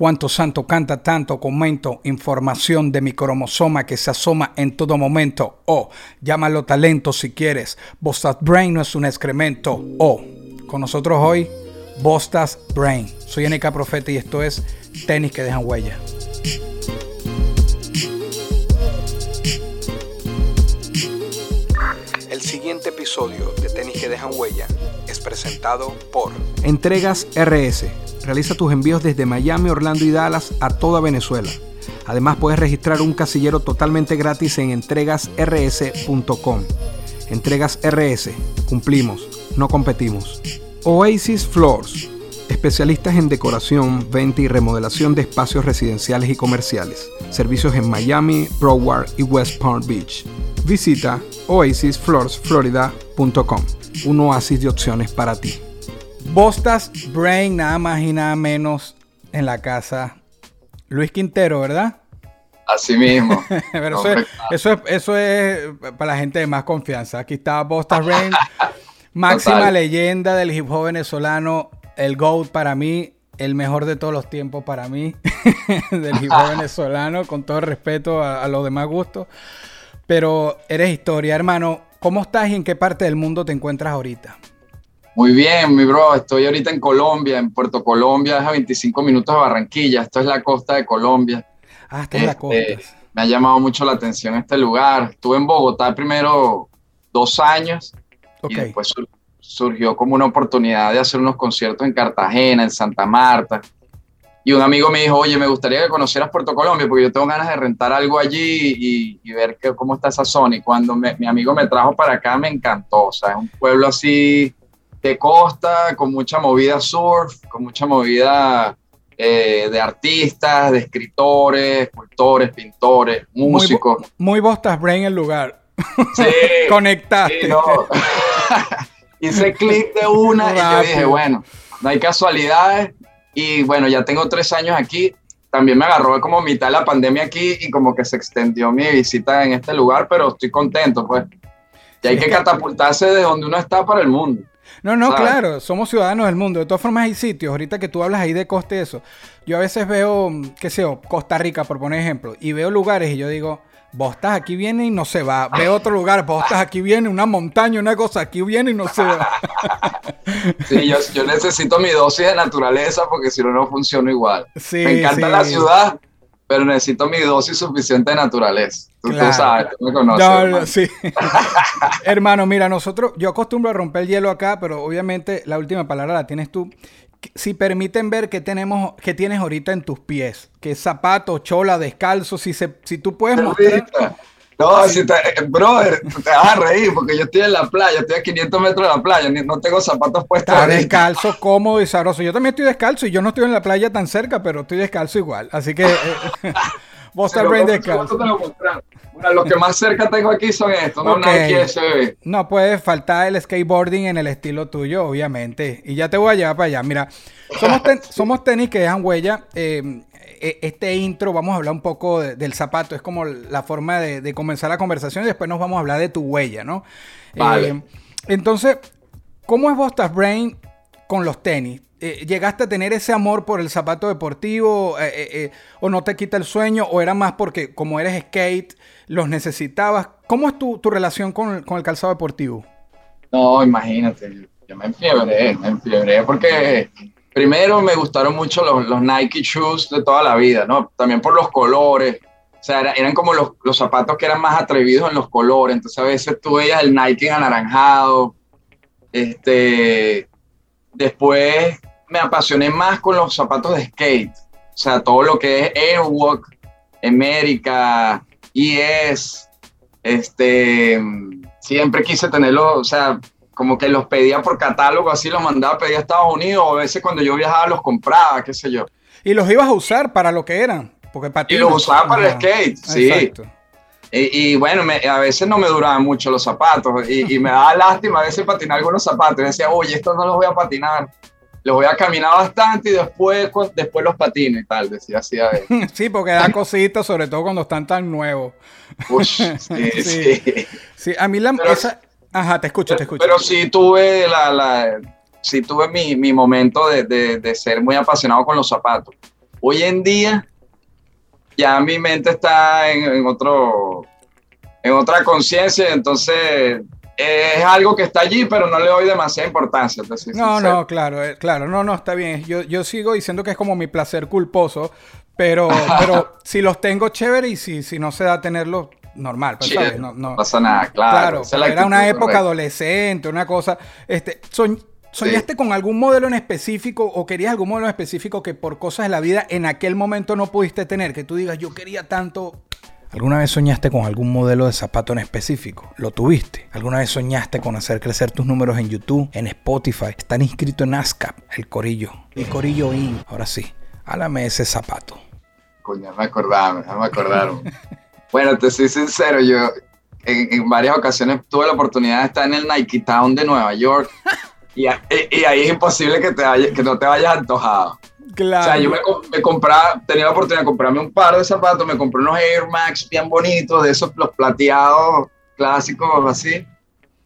Cuánto santo canta tanto comento, información de mi cromosoma que se asoma en todo momento. O, llámalo talento si quieres. Bostas Brain no es un excremento. O, con nosotros hoy, Bostas Brain. Soy NK Profeta y esto es Tenis que dejan huella. El siguiente episodio de Tenis que dejan huella es presentado por Entregas RS. Realiza tus envíos desde Miami, Orlando y Dallas a toda Venezuela. Además puedes registrar un casillero totalmente gratis en entregasrs.com. Entregas RS. Cumplimos, no competimos. Oasis Floors. Especialistas en decoración, venta y remodelación de espacios residenciales y comerciales. Servicios en Miami, Broward y West Palm Beach. Visita oasisfloorsflorida.com. Un oasis de opciones para ti. Bostas Brain, nada más y nada menos en la casa. Luis Quintero, ¿verdad? Así mismo. Pero eso, es, eso, es, eso es para la gente de más confianza. Aquí está Bostas Brain, máxima Total. leyenda del hip hop venezolano, el GOAT para mí, el mejor de todos los tiempos para mí, del hip hop venezolano, con todo el respeto a, a los demás gustos. Pero eres historia, hermano. ¿Cómo estás y en qué parte del mundo te encuentras ahorita? Muy bien, mi bro. Estoy ahorita en Colombia, en Puerto Colombia, es a 25 minutos de Barranquilla. Esto es la costa de Colombia. Ah, está en la costa. Este, me ha llamado mucho la atención este lugar. Estuve en Bogotá primero dos años y después sur- surgió como una oportunidad de hacer unos conciertos en Cartagena, en Santa Marta. Y un amigo me dijo, oye, me gustaría que conocieras Puerto Colombia porque yo tengo ganas de rentar algo allí y, y ver que- cómo está esa zona. Y cuando me- mi amigo me trajo para acá me encantó. O sea, es un pueblo así de costa, con mucha movida surf, con mucha movida eh, de artistas, de escritores, escultores, pintores, músicos. Muy Bostas Brain el lugar. Sí, Conectaste. Sí, no. Hice clic de una y yo dije, bueno, no hay casualidades. Y bueno, ya tengo tres años aquí. También me agarró como mitad de la pandemia aquí y como que se extendió mi visita en este lugar, pero estoy contento, pues. Y hay que catapultarse de donde uno está para el mundo. No, no, ¿sabes? claro, somos ciudadanos del mundo. De todas formas, hay sitios, ahorita que tú hablas ahí de coste eso. Yo a veces veo, mm, qué sé yo, Costa Rica, por poner ejemplo, y veo lugares y yo digo, Bostas aquí viene y no se va. Veo otro lugar, Bostas aquí viene, una montaña, una cosa, aquí viene y no se va. Sí, yo, yo necesito mi dosis de naturaleza porque si no, no funciona igual. Sí, me encanta sí. la ciudad, pero necesito mi dosis suficiente de naturaleza. Tú, tú Claro. sabes, tú me conoces. No, hermano. no, sí. Hermano, mira, nosotros, yo acostumbro a romper el hielo acá, pero obviamente la última palabra la tienes tú. Si permiten ver qué tenemos, qué tienes ahorita en tus pies, qué zapato, chola, descalzo, si se, si tú puedes mostrar. No, si te, eh, brother, te vas a reír porque yo estoy en la playa, estoy a 500 metros de la playa, no tengo zapatos puestos. Está descalzo, cómodo y sabroso. Yo también estoy descalzo y yo no estoy en la playa tan cerca, pero estoy descalzo igual. Así que eh, vos estás brain descalzo. los que más cerca tengo aquí son estos, no Ok. Nike SB. No puede faltar el skateboarding en el estilo tuyo, obviamente. Y ya te voy a llevar para allá. Mira, somos, ten- somos tenis que dejan huella. Eh, eh, este intro, vamos a hablar un poco de- del zapato. Es como la forma de, de comenzar la conversación y después nos vamos a hablar de tu huella, ¿no? Vale. Eh, entonces, ¿cómo es Bostas Brain con los tenis? Eh, ¿Llegaste a tener ese amor por el zapato deportivo eh, eh, o no te quita el sueño o era más porque como eres skate los necesitabas? ¿Cómo es tu, tu relación con con el calzado deportivo? No, imagínate, yo, me enfiebré, me enfiebré porque primero me gustaron mucho los, los Nike shoes de toda la vida, ¿no? También por los colores. O sea, era- eran como los, los zapatos que eran más atrevidos en los colores. Entonces a veces tú veías el Nike anaranjado. Este, después me apasioné más con los zapatos de skate. O sea, todo lo que es Airwalk, América, ES, este, siempre quise tenerlos, o sea, como que los pedía por catálogo, así los mandaba a pedir a Estados Unidos, o a veces cuando yo viajaba los compraba, qué sé yo. Y los ibas a usar para lo que eran. Porque Y patinas. los usaba para el skate, sí. Exacto. Y, y bueno, me- a veces no me duraban mucho los zapatos y, y me daba lástima a veces patinar algunos zapatos. Y decía, oye, estos no los voy a patinar. Los voy a caminar bastante y después, después los patino y tal. Decía así a. Sí, porque da cositas, sobre todo cuando están tan nuevos. Ush, sí, Sí. sí. Sí, a mí la... Pero- esa... Ajá, te escucho, te escucho. Pero sí tuve la, la sí tuve mi, mi momento de, de- de ser muy apasionado con los zapatos. Hoy en día ya mi mente está en, en otro en otra conciencia, entonces es algo que está allí, pero no le doy demasiada importancia. No, sincero. no, claro, eh, claro, no, no, está bien. Yo, yo sigo diciendo que es como mi placer culposo, pero, pero si los tengo chévere y si, si no se da tenerlos, normal, pues. No, pasa nada, claro. Claro, era una época correcta. adolescente, una cosa. Este, soñ- ¿Soñaste con algún modelo en específico o querías algún modelo en específico que por cosas de la vida en aquel momento no pudiste tener? Que tú digas, yo quería tanto. ¿Alguna vez soñaste con algún modelo de zapato en específico? ¿Lo tuviste? ¿Alguna vez soñaste con hacer crecer tus números en YouTube, en Spotify? Están inscritos en ASCAP, el Corillo. El Corillo IN. Ahora sí, háblame ese zapato. Coño, me acordaba, me acordaron. bueno, te soy sincero, yo en, en varias ocasiones tuve la oportunidad de estar en el Nike Town de Nueva York y, a- y- y ahí es imposible que, te vaya- que no te vayas antojado. Claro. O sea, yo me, me compraba, tenía la oportunidad de comprarme un par de zapatos, me compré unos Air Max bien bonitos, de esos los plateados clásicos así.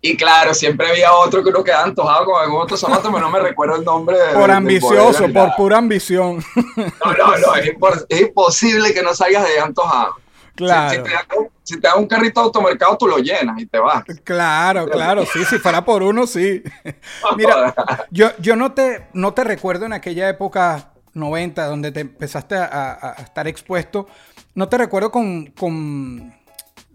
Y claro, siempre había otro que uno quedaba antojado con algún otro zapato, pero no me recuerdo el nombre. de- por ambicioso, por nada. pura ambición. No, no, no, es, imposible que no salgas de ahí antojado. Si- Si, claro. te dan, si te un carrito de automercado, tú lo llenas y te vas. Claro, claro, sí, si fuera por uno, sí. Mira, yo, yo no, te, no te recuerdo en aquella época 90, donde te empezaste a, a- a estar expuesto, no te recuerdo con, con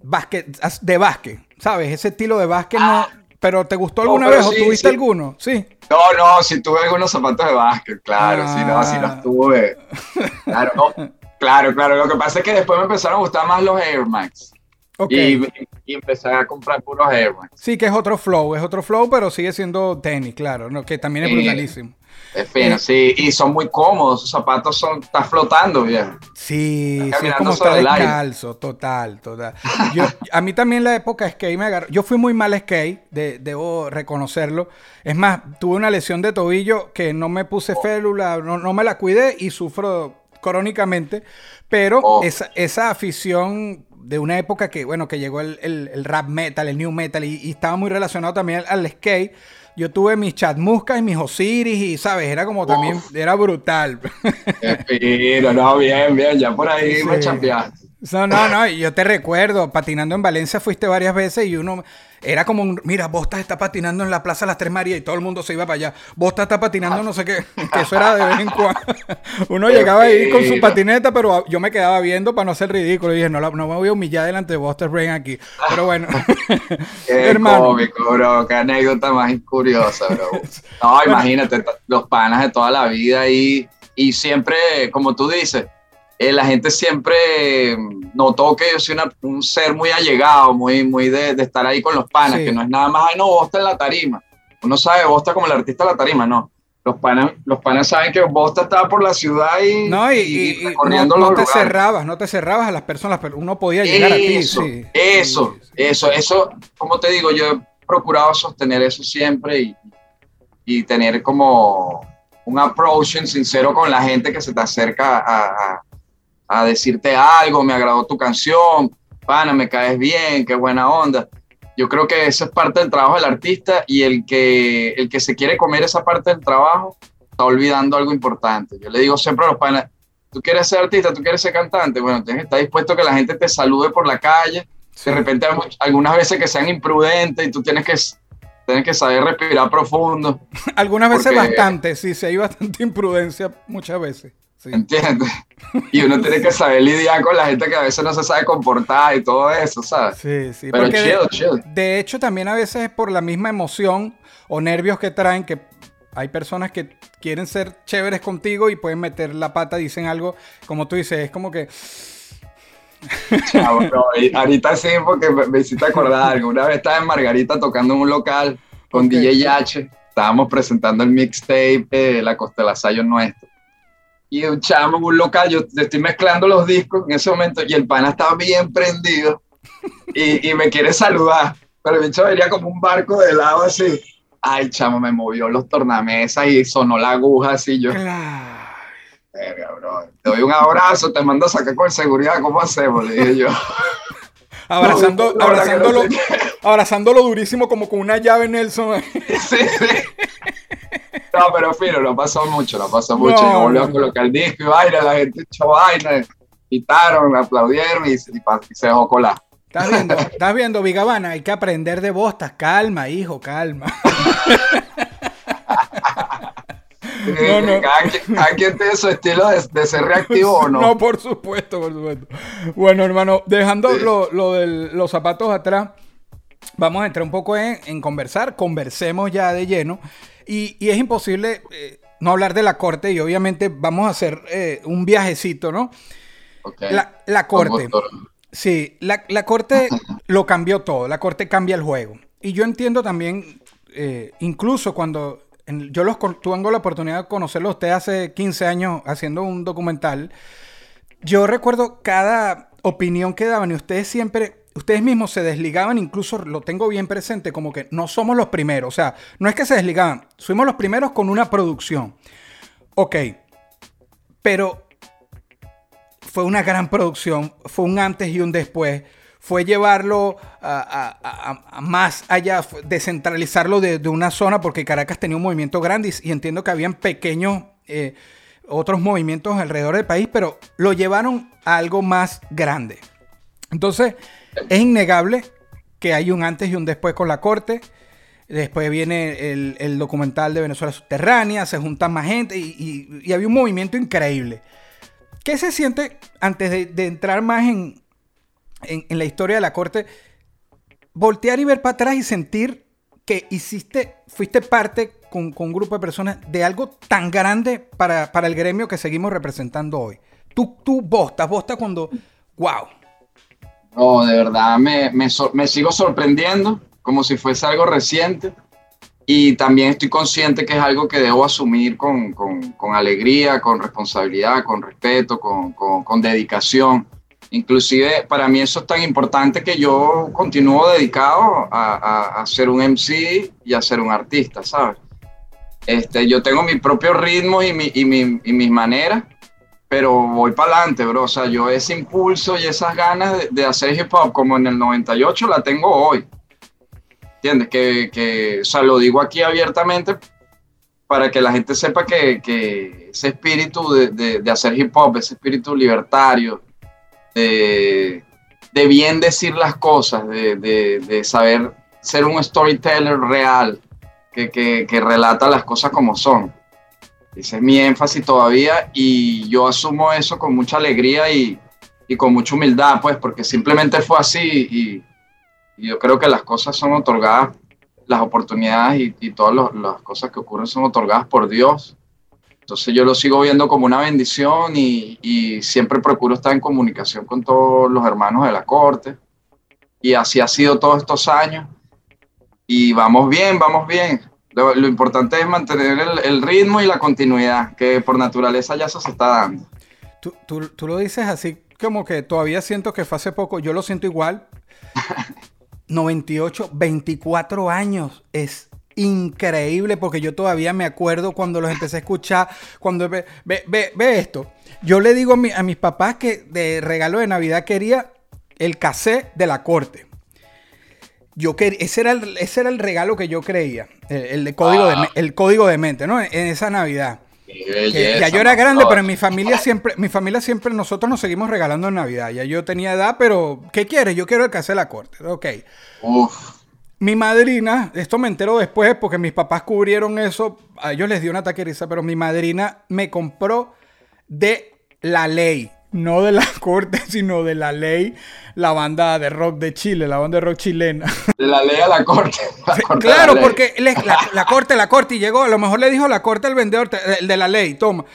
básquet, de básquet, ¿sabes? Ese estilo de básquet no... Pero ¿te gustó alguna vez o sí, tuviste sí. alguno? Sí. No, no, si tuve algunos zapatos de básquet, claro, sí, no, sí Ah. los tuve. Claro, no, claro, claro. Lo que pasa es que después me empezaron a gustar más los Air Max. Ok. Y, y empecé a comprar puros Air Max. Sí, que es otro flow, es otro flow, pero sigue siendo tenis, claro, ¿no? que también es Sí. brutalísimo. Es fino, Eh. sí. Y son muy cómodos, esos zapatos son, estás flotando, viejo. Sí, sí, es como estar sobre el aire. descalzo, total, total. Yo, a mí también la época skate me agarró. Yo fui muy mal skate, de- debo reconocerlo. Es más, tuve una lesión de tobillo que no me puse férula, no, no me la cuidé y sufro crónicamente. Pero Oh. esa, esa afición de una época que, bueno, que llegó el, el- el rap metal, el new metal y, y estaba muy relacionado también al, al skate. Yo tuve mis chatmuscas y mis Osiris y, ¿sabes? Era como también, era brutal. Fino, no, bien, bien, ya por ahí Sí. me champeaste. No, no, no, y yo te recuerdo, patinando en Valencia fuiste varias veces y uno era como, un, mira, Bostas está patinando en la Plaza Las Tres Marías y todo el mundo se iba para allá. Bostas está patinando no sé qué, que eso era de vez en cuando. Uno Qué llegaba ahí con su patineta, pero yo me quedaba viendo para no ser ridículo. Y dije, no, no me voy a humillar delante de Brain aquí. Pero bueno, Qué hermano. cómico, bro. Qué anécdota más curiosa, bro. No, imagínate, los panas de toda la vida y, y siempre, como tú dices, eh, la gente siempre mm, notó que yo soy una- un ser muy allegado, muy, muy de, de estar ahí con los panas, Sí. que no es nada más, ay, no, Bosta en la tarima. Uno sabe Bosta como el artista de la tarima, no. Los panas, los panas saben que Bosta estaba por la ciudad y, No, y, y no, te lugares. cerrabas, no te cerrabas a las personas, pero uno podía llegar a ti. Eso, Sí. eso, Sí, eso, eso, como te digo, yo he procurado sostener eso siempre y, y tener como un approach en sincero con la gente que se te acerca a, a- a decirte algo, me agradó tu canción, pana, me caes bien, qué buena onda. Yo creo que eso es parte del trabajo del artista y el que, el que se quiere comer esa parte del trabajo está olvidando algo importante. Yo le digo siempre a los panas, tú quieres ser artista, tú quieres ser cantante, bueno, tienes que estar dispuesto a que la gente te salude por la calle, de repente algunas veces que sean imprudentes y tú tienes que, tienes que saber respirar profundo, Algunas veces Porque- bastante, sí, sí, hay bastante imprudencia muchas veces. Sí. ¿entiendes? Y uno tiene que saber lidiar con la gente que a veces no se sabe comportar y todo eso, ¿sabes? Sí, sí. Pero porque de- chill, chill. De hecho, también a veces es por la misma emoción o nervios que traen que hay personas que quieren ser chéveres contigo y pueden meter la pata, dicen algo, como tú dices, es como que... Chavo, no, ahorita sí, porque me, me hiciste acordar algo. Una vez estaba en Margarita tocando en un local con. DJ H. Estábamos presentando el mixtape de La Constelación Nuestro. Y un chamo en un local, yo estoy mezclando los discos en ese momento y el pana está bien prendido y, y me quiere saludar, pero el bicho venía como un barco de lado así. Ay, chamo, me movió los tornamesas y sonó la aguja así. Yo, verga, bro, te doy un abrazo, te mando a sacar con seguridad, ¿cómo hacemos? Le dije yo. Abrazando, No, abrazándolo, sé abrazándolo durísimo como con una llave Nelson. Sí, sí. No, pero fino, lo pasó mucho, lo pasó mucho. No, y volvió no. a colocar el disco y vaina, la gente echó vaina, quitaron, aplaudieron y, se- y pa- y se dejó colar. ¿Estás viendo? ¿Estás viendo, Vigavana? Hay que aprender de bostas. Calma, hijo, calma. No, no. Cada, quien, cada quien tiene su estilo de, de ser reactivo o no. No, por supuesto, por supuesto. Bueno, hermano, dejando Sí. lo, lo de los zapatos atrás, vamos a entrar un poco en, en conversar. Conversemos ya de lleno. Y, y es imposible eh, no hablar de la corte y obviamente vamos a hacer eh, un viajecito, ¿no? La, corte. Sí, la, la corte lo cambió todo, la corte cambia el juego. Y yo entiendo también, eh, incluso cuando en- yo los tengo la oportunidad de conocerlos a ustedes hace 15 años haciendo un documental, yo recuerdo cada opinión que daban y ustedes siempre, ustedes mismos se desligaban, incluso lo tengo bien presente, como que no somos los primeros, o sea, no es que se desligaban, fuimos los primeros con una producción. Ok, pero fue una gran producción, fue un antes y un después, fue llevarlo a, más allá, descentralizarlo de, de una zona, porque Caracas tenía un movimiento grande y, y entiendo que habían pequeños eh, otros movimientos alrededor del país, pero lo llevaron a algo más grande. Entonces, es innegable que hay un antes y un después con la corte. Después viene el, documental de Venezuela Subterránea, se juntan más gente y, había un movimiento increíble. ¿Qué se siente antes de, entrar más en, la historia de la corte? Voltear y ver para atrás y sentir que hiciste, fuiste parte con, un grupo de personas de algo tan grande para, el gremio que seguimos representando hoy. Tú, tú bostas cuando, wow. No, de verdad me, me, sigo sorprendiendo como si fuese algo reciente y también estoy consciente que es algo que debo asumir con, con- alegría, con responsabilidad, con respeto, con, con- dedicación. Inclusive para mí eso es tan importante que yo continúo dedicado a, a- a ser un MC y a ser un artista, ¿sabes? Este, yo tengo mi propio ritmo y, mi- y mi- y mis maneras, pero voy para adelante, bro. O sea, yo ese impulso y esas ganas de, de hacer hip hop como en el 98 la tengo hoy. ¿Entiendes? Que, que, o sea, lo digo aquí abiertamente para que la gente sepa que, que ese espíritu de, de- de hacer hip hop, ese espíritu libertario, de, bien decir las cosas, de, saber ser un storyteller real, que- que relata las cosas como son. Ese es mi énfasis todavía y yo asumo eso con mucha alegría y, y con mucha humildad, pues, porque simplemente fue así y, y yo creo que las cosas son otorgadas, las oportunidades y, y todas los- las cosas que ocurren son otorgadas por Dios. Entonces yo lo sigo viendo como una bendición y, y siempre procuro estar en comunicación con todos los hermanos de la corte. Y así ha sido todos estos años. Y vamos bien, vamos bien. Lo, lo importante es mantener el, el ritmo y la continuidad, que por naturaleza ya eso se está dando. Tú, tú- tú lo dices así como que todavía siento que fue hace poco, yo lo siento igual. 98, 24 años, es increíble porque yo todavía me acuerdo cuando los empecé a escuchar, cuando ve, ve, ve- ve esto. Yo le digo a, mi- a mis papás que de regalo de Navidad quería el cassette de la corte. Yo quer- ese, era el, ese era el regalo que yo creía, el, el de código, de, me- el código de mente, ¿no? En esa Navidad. Ya yo era grande, pero en mi familia siempre, mi familia siempre, nosotros nos seguimos regalando en Navidad. Ya yo tenía edad, pero ¿qué quieres? Yo quiero el que hace la corte. Ok. Uf, Mi madrina, esto me entero después porque mis papás cubrieron eso, a ellos les dio un ataque de risa, pero mi madrina me compró de la ley, no de la corte, sino de la ley, la banda de rock de Chile, la banda de rock chilena. de la ley a la corte. la Sí, corte a la claro, porque le- la, la corte, la corte, y llegó, a lo mejor le dijo la corte al vendedor, el de la ley, toma.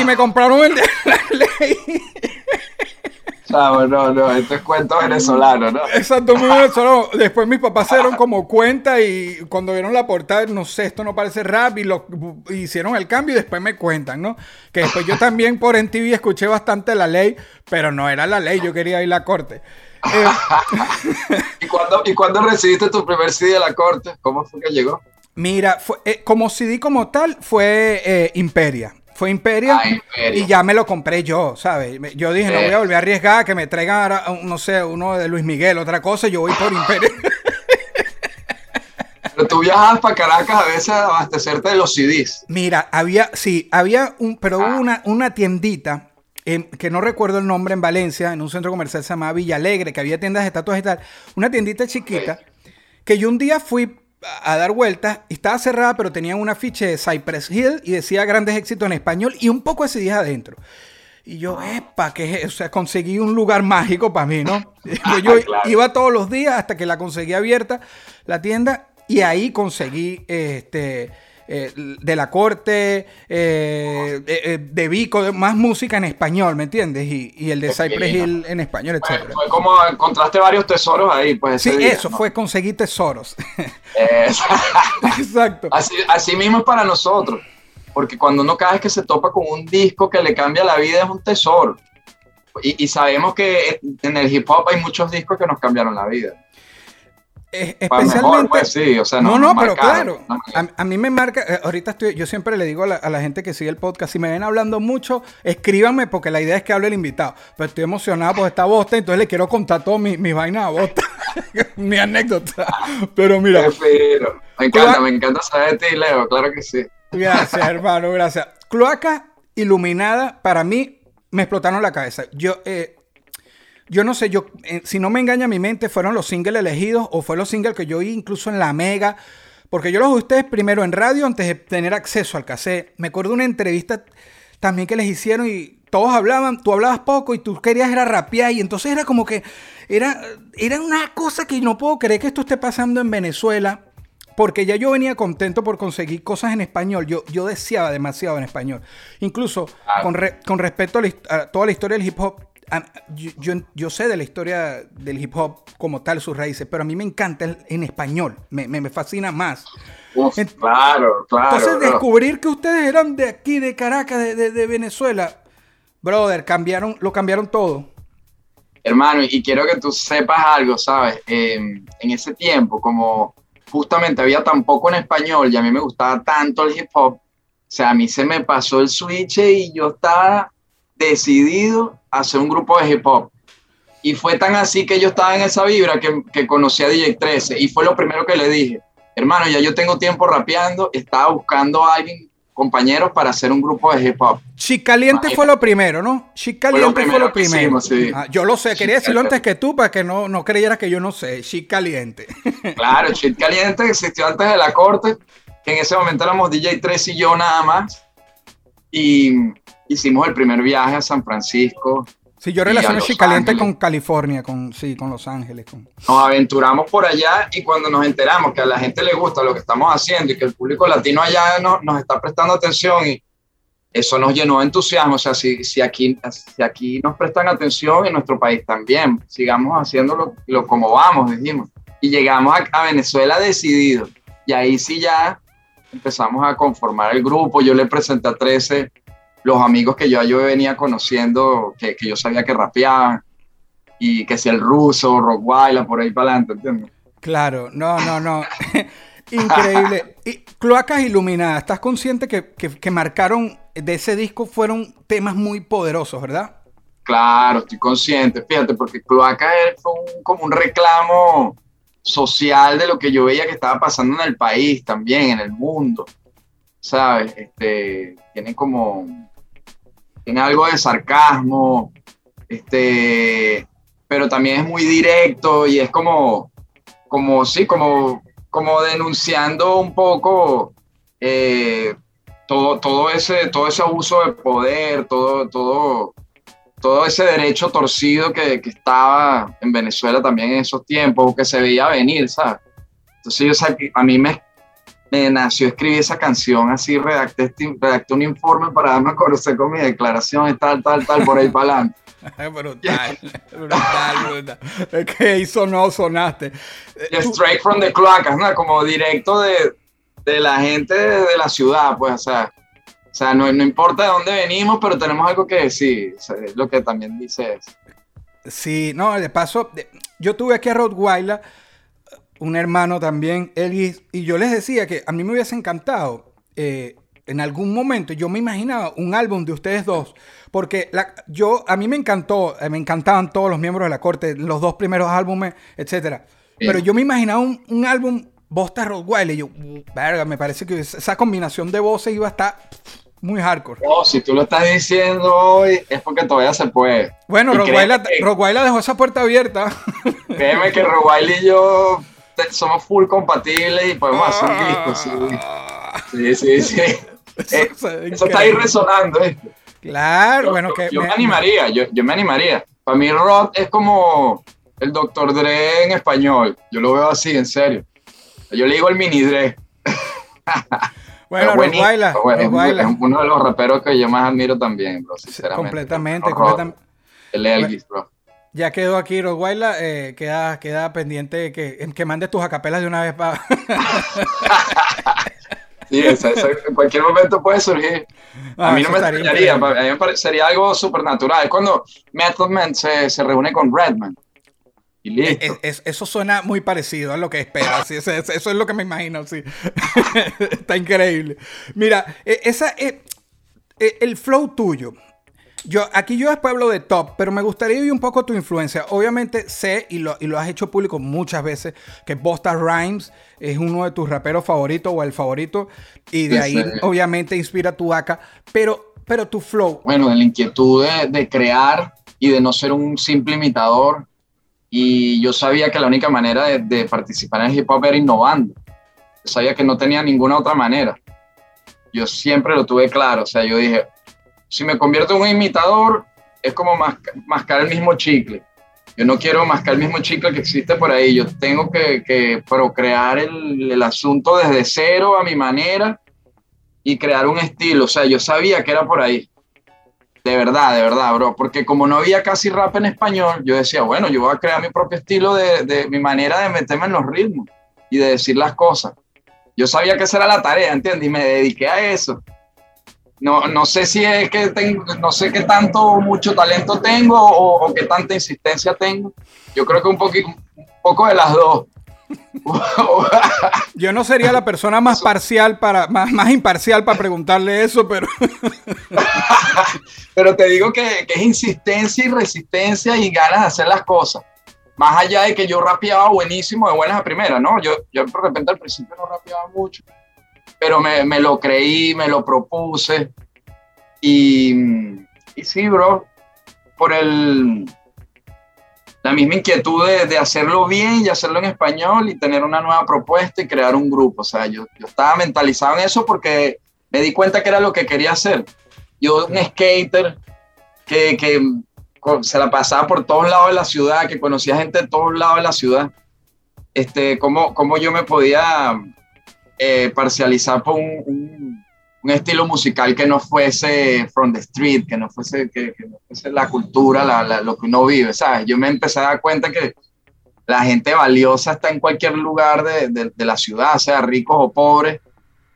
Y me compraron el de la ley. No, no, no, esto es cuento venezolano, ¿no? Exacto, muy venezolano. Después mis papás se dieron como cuenta y cuando vieron la portada, no sé, esto no parece rap y lo hicieron el cambio y después me cuentan, ¿no? Que después yo también por NTV escuché bastante la ley, pero no era la ley, yo quería ir a la corte. Eh, ¿Y, cuándo, ¿Y cuándo recibiste tu primer CD de la corte? ¿Cómo fue que llegó? Mira, fue, eh, como CD como tal fue eh, Imperia. Fue Imperia, Ah, Imperia. y ya me lo compré yo, ¿sabes? Yo dije, no voy a volver a arriesgar que me traigan, ahora, un- no sé, uno de Luis Miguel, otra cosa, yo voy por Imperia. Pero tú viajabas para Caracas a veces a abastecerte de los CDs. Mira, había, sí, había un, pero Ah. hubo una, una tiendita, en- que no recuerdo el nombre en Valencia, en un centro comercial se llamaba Villa Alegre, que había tiendas de estatuas y tal, una tiendita chiquita, que yo un día fui a, dar vueltas estaba cerrada, pero tenía un afiche de Cypress Hill y decía grandes éxitos en español y un poco de adentro. Y yo, epa, que es? o sea, conseguí un lugar mágico para mí, ¿no? Yo Claro. iba todos los días hasta que la conseguí abierta, la tienda, y ahí conseguí este eh, de la corte, eh, eh, de Vico, de- más música en español, ¿me entiendes? Y, y el de Cypress. Hill en español, Fue, etc. fue como encontraste varios tesoros ahí, pues Sí, día, eso ¿no? fue conseguir tesoros. Es- Exacto. así, así mismo es para nosotros. Porque cuando uno cada vez que se topa con un disco que le cambia la vida es un tesoro. Y, y sabemos que en el hip hop hay muchos discos que nos cambiaron la vida. Eh, mejor, especialmente. pues sí, o sea, no, no, pero claro. A, a mí me marca. eh, ahorita estoy. Yo siempre le digo a la, a la gente que sigue el podcast: si me ven hablando mucho, escríbanme porque la idea es que hable el invitado. Pero estoy emocionado por esta bosta, entonces le quiero contar todo mi, mi vaina de bosta. mi anécdota. Pero mira. Me encanta, me encanta saber de ti, Leo, claro que sí. Gracias, hermano, gracias. Cloaca iluminada, para mí, me explotaron la cabeza. Yo, eh, yo no sé, yo, eh, si no me engaña mi mente, fueron los singles elegidos o fue los singles que yo oí incluso en la Mega. Porque yo los oí ustedes primero en radio antes de tener acceso al cassette. Me acuerdo de una entrevista también que les hicieron y todos hablaban, tú hablabas poco y tú querías era rapear y entonces era como que era, era una cosa que no puedo creer que esto esté pasando en Venezuela. Porque ya yo venía contento por conseguir cosas en español. Yo, yo deseaba demasiado en español. Incluso Claro. con, re- con respecto a, la a toda la historia del hip hop, yo, yo- yo sé de la historia del hip hop como tal, sus raíces, pero a mí me encanta el- en español. Me, me- me fascina más. Uf, claro, claro. Entonces, descubrir que ustedes eran de aquí, de Caracas, de, de- de Venezuela, brother, cambiaron, lo cambiaron todo. Hermano, y quiero que tú sepas algo, ¿sabes? Eh, en ese tiempo, como justamente había tan poco en español y a mí me gustaba tanto el hip hop, o sea, a mí se me pasó el switch y yo estaba decidido a hacer un grupo de hip hop. Y fue tan así que yo estaba en esa vibra que, que conocí a DJ 13 y fue lo primero que le dije, hermano, ya yo tengo tiempo rapeando, estaba buscando a alguien, compañeros, para hacer un grupo de hip hop. Chic Caliente Ahí fue lo primero, ¿no? Chic Fue lo Caliente fue primero lo primero. hicimos, sí. Ah, yo lo sé, quería decirlo antes que tú para que no, no creyeras que yo no sé. Chic Caliente. Claro, Shit Caliente existió antes de la corte, que en ese momento éramos DJ 3 y yo nada más. Y hicimos el primer viaje a San Francisco. Sí, yo relaciono Los Chic Caliente Ángeles. con California, con, sí, con Los Ángeles. Con... Nos aventuramos por allá y cuando nos enteramos que a la gente le gusta lo que estamos haciendo y que el público latino allá no- nos está prestando atención y eso nos llenó de entusiasmo. O sea, si, si, aquí, si aquí nos prestan atención, en nuestro país también. Sigamos haciéndolo lo, como vamos, dijimos. Y llegamos a, a Venezuela decidido. Y ahí sí ya empezamos a conformar el grupo. Yo le presenté a 13 los amigos que yo, yo venía conociendo, que, que yo sabía que rapeaban. Y que si el ruso, Rockweiler, por ahí para adelante, ¿entiendes? Claro, no, no, no. Increíble. Y Cloacas Iluminadas, ¿estás consciente que, que, que marcaron de ese disco fueron temas muy poderosos, verdad? Claro, estoy consciente, fíjate, porque Cloaca es- fue un- como un reclamo social de lo que yo veía que estaba pasando en el país también, en el mundo, ¿sabes? Este, tiene como, tiene algo de sarcasmo, este, pero también es muy directo y es como, como, sí, como, como denunciando un poco eh, todo, todo, ese, todo ese abuso de poder, todo, todo, todo ese derecho torcido que, que estaba en Venezuela también en esos tiempos, que se veía venir, ¿sabes? Entonces, a mí me, me nació escribir esa canción, así redacté, este- redacté un informe para darme a conocer con mi declaración, y tal, tal, tal, por ahí para adelante. brutal, brutal, brutal. Es que ahí sonó, sonaste. Straight from the cloacas, ¿no? Como directo de, de la gente de la ciudad, pues, o sea, o sea no, no importa de dónde venimos, pero tenemos algo que decir, o sea, es lo que también dice eso. Sí, no, de paso, yo tuve aquí a Rottweiler, un hermano también, Elvis, y yo les decía que a mí me hubiese encantado eh, en algún momento, yo me imaginaba un álbum de ustedes dos, porque la- yo, a mí me encantó, eh, me encantaban todos los miembros de la corte, los dos primeros álbumes, etcétera. Pero yo me imaginaba un, un álbum Bosta Rottweiler, y yo, verga, me parece que esa combinación de voces iba a estar muy hardcore. No, si tú lo estás diciendo hoy, es porque todavía se puede. Bueno, Rottweiler, que- Rottweiler dejó esa puerta abierta. Créeme que Robaile y yo somos full compatibles y podemos hacer un disco, sí. Sí, sí, sí. Eh, Eso es eso está ahí resonando, ¿viste? Claro, Yo- bueno, yo, que yo me, animaría, yo, yo me animaría. Para mí Rod es como el Dr. Dre en español. Yo lo veo así, en serio. Yo le digo el mini Dre. Bueno, Rottweiler, bueno, es, uno de los raperos que yo más admiro también, bro, sinceramente. completamente, completamente. El Elvis, bro. Ya quedó aquí Rottweiler, eh, queda, queda pendiente que, que mandes tus acapelas de una vez para... Sí, eso, eso en cualquier momento puede surgir. a mí no me extrañaría, a mí me parecería algo supernatural. Es cuando Method Man se, se reúne con Redman. Y listo. eso suena muy parecido a lo que esperas. sí, eso, es lo que me imagino, sí. Está increíble. Mira, eh, esa, el flow tuyo. Yo, aquí yo después hablo de top, pero me gustaría oír un poco tu influencia. Obviamente sé, y lo, y lo has hecho público muchas veces, que Busta Rhymes es uno de tus raperos favoritos o el favorito, y de ahí sí. obviamente inspira tu acá, pero, pero tu flow, Bueno, la inquietud de, de crear y de no ser un simple imitador. Y yo sabía que la única manera de, de participar en el hip hop era innovando. Yo sabía que no tenía ninguna otra manera. Yo siempre lo tuve claro. O sea, yo dije, si me convierto en un imitador, es como masca- mascar el mismo chicle. Yo no quiero mascar el mismo chicle que existe por ahí. Yo tengo que, procrear el, asunto desde cero a mi manera y crear un estilo. O sea, yo sabía que era por ahí. De verdad, de verdad, bro. Porque como no había casi rap en español, yo decía, bueno, yo voy a crear mi propio estilo de, de mi manera de meterme en los ritmos y de decir las cosas. Yo sabía que esa era la tarea, ¿entiendes? Y me dediqué a eso. No, no sé si es que tengo, no sé qué tanto mucho talento tengo o, o qué tanta insistencia tengo. Yo creo que un, un poco de las dos. yo no sería la persona más parcial para, más, más imparcial para preguntarle eso, pero Pero te digo que, que es insistencia y resistencia y ganas de hacer las cosas. Más allá de que yo rapeaba buenísimo de buenas a primeras, ¿no? Yo, yo de repente al principio no rapeaba mucho, pero me, me lo creí, me lo propuse. Y, y sí, bro, por el, la misma inquietud de, de hacerlo bien y hacerlo en español y tener una nueva propuesta y crear un grupo. O sea, yo, yo estaba mentalizado en eso porque me di cuenta que era lo que quería hacer. Yo, un skater que, que se la pasaba por todos lados de la ciudad, que conocía gente de todos lados de la ciudad, este, cómo, cómo yo me podía eh, parcializar por un, un, un, estilo musical que no fuese from the street, que no fuese, que, que no fuese la cultura, la, la, lo que uno vive, ¿sabes? Yo me empecé a dar cuenta que la gente valiosa está en cualquier lugar de, de, de la ciudad, sea ricos o pobres.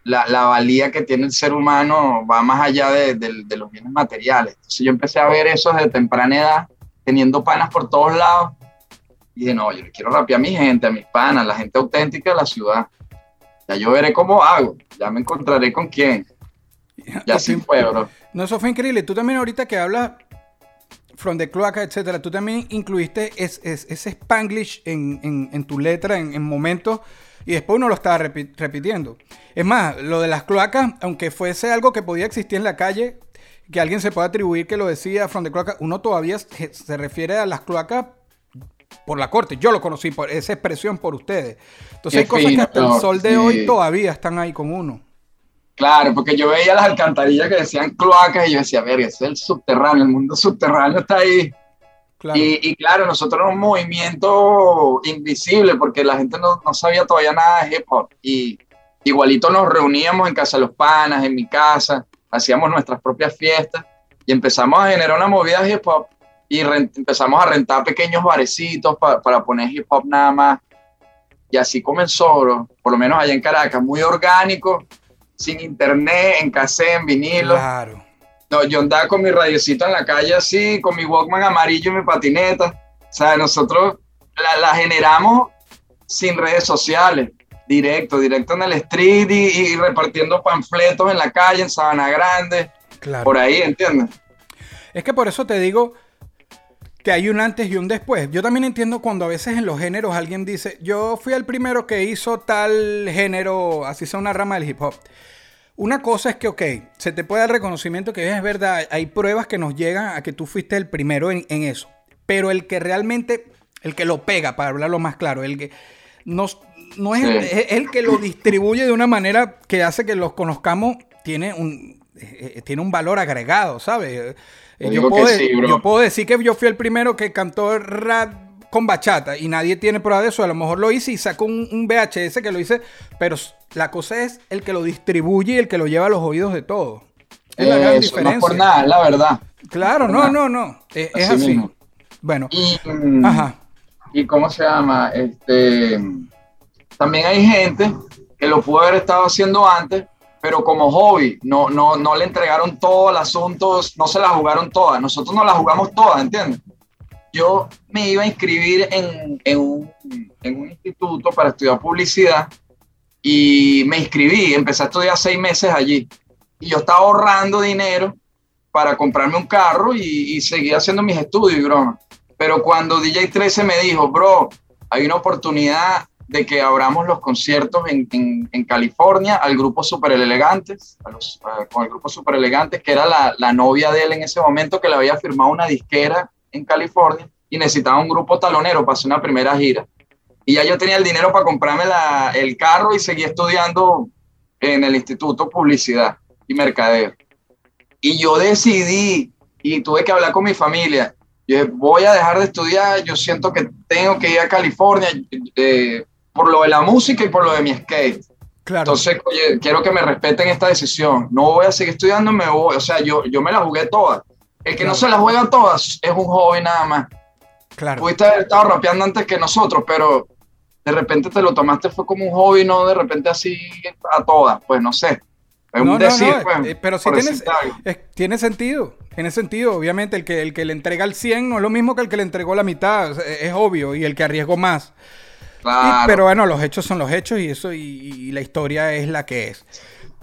La, la, valía que tiene el ser humano va más allá de, de, los bienes materiales. Entonces yo empecé a ver eso desde temprana edad, teniendo panas por todos lados. Y dije, no, yo le quiero rapear a mi gente, a mis panas, a la gente auténtica de la ciudad. Ya yo veré cómo hago, ya me encontraré con quién. Ya así fue, bro. No, eso fue increíble. Tú también ahorita que hablas from the cloaca, etcétera, tú también incluiste es, es, ese spanglish en, en, en, tu letra en, en momentos y después uno lo estaba repi repitiendo. Es más, lo de las cloacas, aunque fuese algo que podía existir en la calle, que alguien se pueda atribuir que lo decía from the cloaca, uno todavía se refiere a las cloacas por la corte. Yo lo conocí por esa expresión por ustedes. Entonces Qué hay cosas fino, que hasta el sol de sí. hoy todavía están ahí con uno. Claro, porque yo veía las alcantarillas que decían cloacas y yo decía, verga, ese es el subterráneo, el mundo subterráneo está ahí. Claro. Y, y, claro, nosotros era un movimiento invisible porque la gente no, no, sabía todavía nada de hip hop. Y igualito nos reuníamos en casa de los panas, en mi casa, hacíamos nuestras propias fiestas y empezamos a generar una movida de hip hop. Y empezamos a rentar pequeños barecitos para poner hip hop nada más. Y así comenzó, por lo menos allá en Caracas, muy orgánico, sin internet, en cassette, en vinilo. Claro. No, yo andaba con mi radiocito en la calle así, con mi Walkman amarillo y mi patineta. O sea, nosotros la, generamos sin redes sociales, directo, directo en el street y, repartiendo panfletos en la calle, en Sabana Grande, claro. por ahí, ¿entiendes? Es que por eso te digo que hay un antes y un después. Yo también entiendo cuando a veces en los géneros alguien dice, yo fui el primero que hizo tal género, así sea una rama del hip hop. Una cosa es que, ok, se te puede dar reconocimiento que es verdad, hay pruebas que nos llegan a que tú fuiste el primero en, eso. Pero el que realmente, el que lo pega, para hablarlo más claro, el que nos, no es, el, que lo distribuye de una manera que hace que los conozcamos, tiene un, eh, eh, tiene un valor agregado, ¿sabes? Yo puedo, yo puedo decir que yo fui el primero que cantó rap con bachata y nadie tiene prueba de eso. A lo mejor lo hice y sacó un, VHS que lo hice, pero la cosa es el que lo distribuye y el que lo lleva a los oídos de todos. Es la gran diferencia. No por nada, la verdad. Claro, no, no, no. Es, así. Bueno. Y, mm, ajá. ¿Y cómo se llama? Este, también hay gente que lo pudo haber estado haciendo antes, pero como hobby, no, no, no le entregaron todo el asunto, no se la jugaron todas. Nosotros no la jugamos todas, ¿entiendes? yo me iba a inscribir en, en, un, en, un, instituto para estudiar publicidad y me inscribí, empecé a estudiar seis meses allí. Y yo estaba ahorrando dinero para comprarme un carro y, y seguir haciendo mis estudios y broma. Pero cuando DJ 13 me dijo, bro, hay una oportunidad de que abramos los conciertos en, en, California al grupo Super Elegantes, con el grupo Super Elegantes, que era la, la novia de él en ese momento, que le había firmado una disquera en California y necesitaba un grupo talonero para hacer una primera gira. Y ya yo tenía el dinero para comprarme la, el carro y seguí estudiando en el Instituto Publicidad y Mercadeo. Y yo decidí y tuve que hablar con mi familia. Yo voy a dejar de estudiar, yo siento que tengo que ir a California eh, por lo de la música y por lo de mi skate. Claro. Entonces, oye, quiero que me respeten esta decisión. No voy a seguir estudiando, me voy. O sea, yo, yo me la jugué toda. El que no se las juega todas es un joven nada más. Claro. Pudiste haber estado rapeando antes que nosotros, pero de repente te lo tomaste fue como un hobby, no de repente así a todas, pues no sé. Es un decir, pues, eh, pero sí tiene, sentido. Tiene sentido, obviamente, el que, el que le entrega el 100 no es lo mismo que el que le entregó la mitad, es, obvio, y el que arriesgó más. Claro. pero bueno, los hechos son los hechos y eso, y, y, la historia es la que es.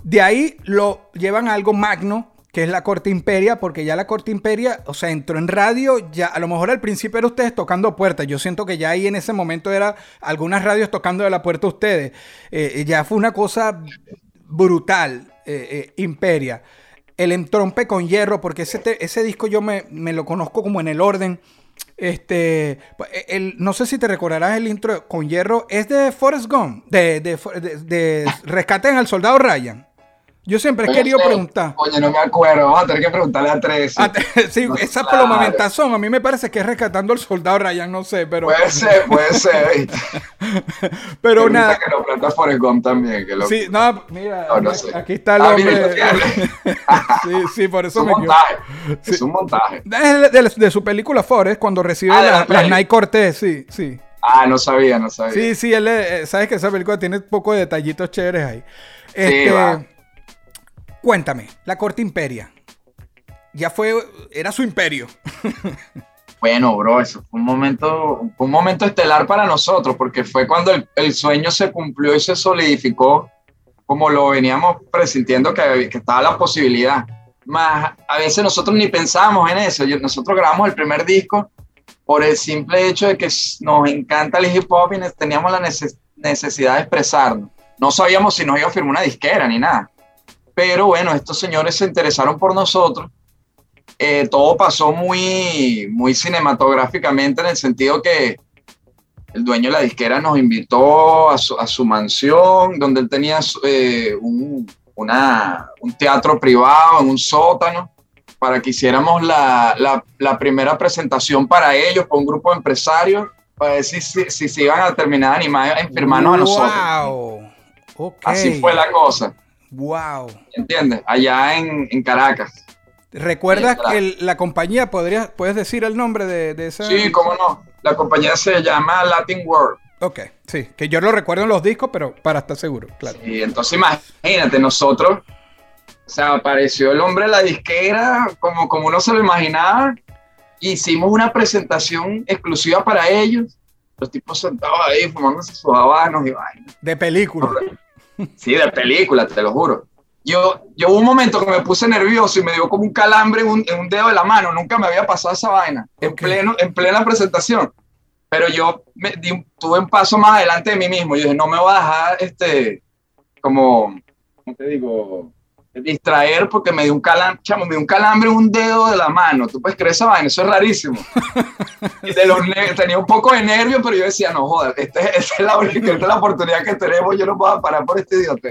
De ahí lo llevan a algo magno, que es la Corte Imperia, porque ya la Corte Imperia, o sea, entró en radio, ya a lo mejor al principio era ustedes tocando puertas, yo siento que ya ahí en ese momento era algunas radios tocando de la puerta a ustedes, eh, eh, ya fue una cosa brutal, eh, Imperia. El entrompe con hierro, porque ese, ese disco yo me, lo conozco como en el orden. Este, el, no sé si te recordarás el intro con hierro, es de Forrest Gump, de, de, de, de Rescaten al Soldado Ryan. Yo siempre he querido preguntar. Oye, no me acuerdo. Vamos a tener que preguntarle a tres. sí, esa plomamentación a mí me parece que es rescatando al soldado Ryan, no sé, pero. Puede ser, puede ser. pero nada. que lo planta Forrest Gump también. Que lo... Sí, no, mira, aquí está el ah, hombre. sí, sí, por eso es me un montaje. Es un montaje. De, su película Forrest, cuando recibe ah, las Night Cortés, sí, sí. Ah, no sabía, no sabía. Sí, sí, él, eh, sabes que esa película tiene poco de detallitos chéveres ahí. Este, sí, Cuéntame, la corte imperia. Ya fue, era su imperio. Bueno, bro, eso fue un momento, un momento estelar para nosotros, porque fue cuando el, sueño se cumplió y se solidificó, como lo veníamos presintiendo que, que, estaba la posibilidad. Más a veces nosotros ni pensamos en eso. Nosotros grabamos el primer disco por el simple hecho de que nos encanta el hip hop y teníamos la necesidad de expresarnos. No sabíamos si nos iba a firmar una disquera ni nada. Pero bueno, estos señores se interesaron por nosotros. Eh, todo pasó muy, muy cinematográficamente en el sentido que el dueño de la disquera nos invitó a su, mansión, donde él tenía eh, un, un, teatro privado en un sótano, para que hiciéramos la, la, primera presentación para ellos, con un grupo de empresarios, para ver si, si, se iban a terminar de animar a firmarnos a nosotros. Así fue la cosa. Wow. ¿Entiendes? Allá en, Caracas. ¿Recuerdas Sí, el- la compañía? ¿Podrías, ¿Puedes decir el nombre de, de esa? Sí, cómo no. La compañía se llama Latin World. Ok, sí, que yo lo recuerdo en los discos, pero para estar seguro, claro. Y entonces imagínate, nosotros, o sea, apareció el hombre de la disquera como, como uno se lo imaginaba. Hicimos una presentación exclusiva para ellos. Los tipos sentados ahí fumándose sus habanos y vainas. De película. Sí, de película, te lo juro. Yo, yo hubo un momento que me puse nervioso y me dio como un calambre en un, en un dedo de la mano. Nunca me había pasado esa vaina. En, pleno, en plena presentación. Pero yo me di un- tuve un paso más adelante de mí mismo. Yo dije, no me voy a dejar, este, como, ¿cómo te digo? Distraer porque me dio un calambre, chamo, me dio un calambre en un dedo de la mano. ¿Tú puedes creer esa vaina? Eso es rarísimo. De los tenía un poco de nervio, pero yo decía, no joder, esta es, esta es la única, esta es la oportunidad que tenemos, yo no puedo parar por este idiota.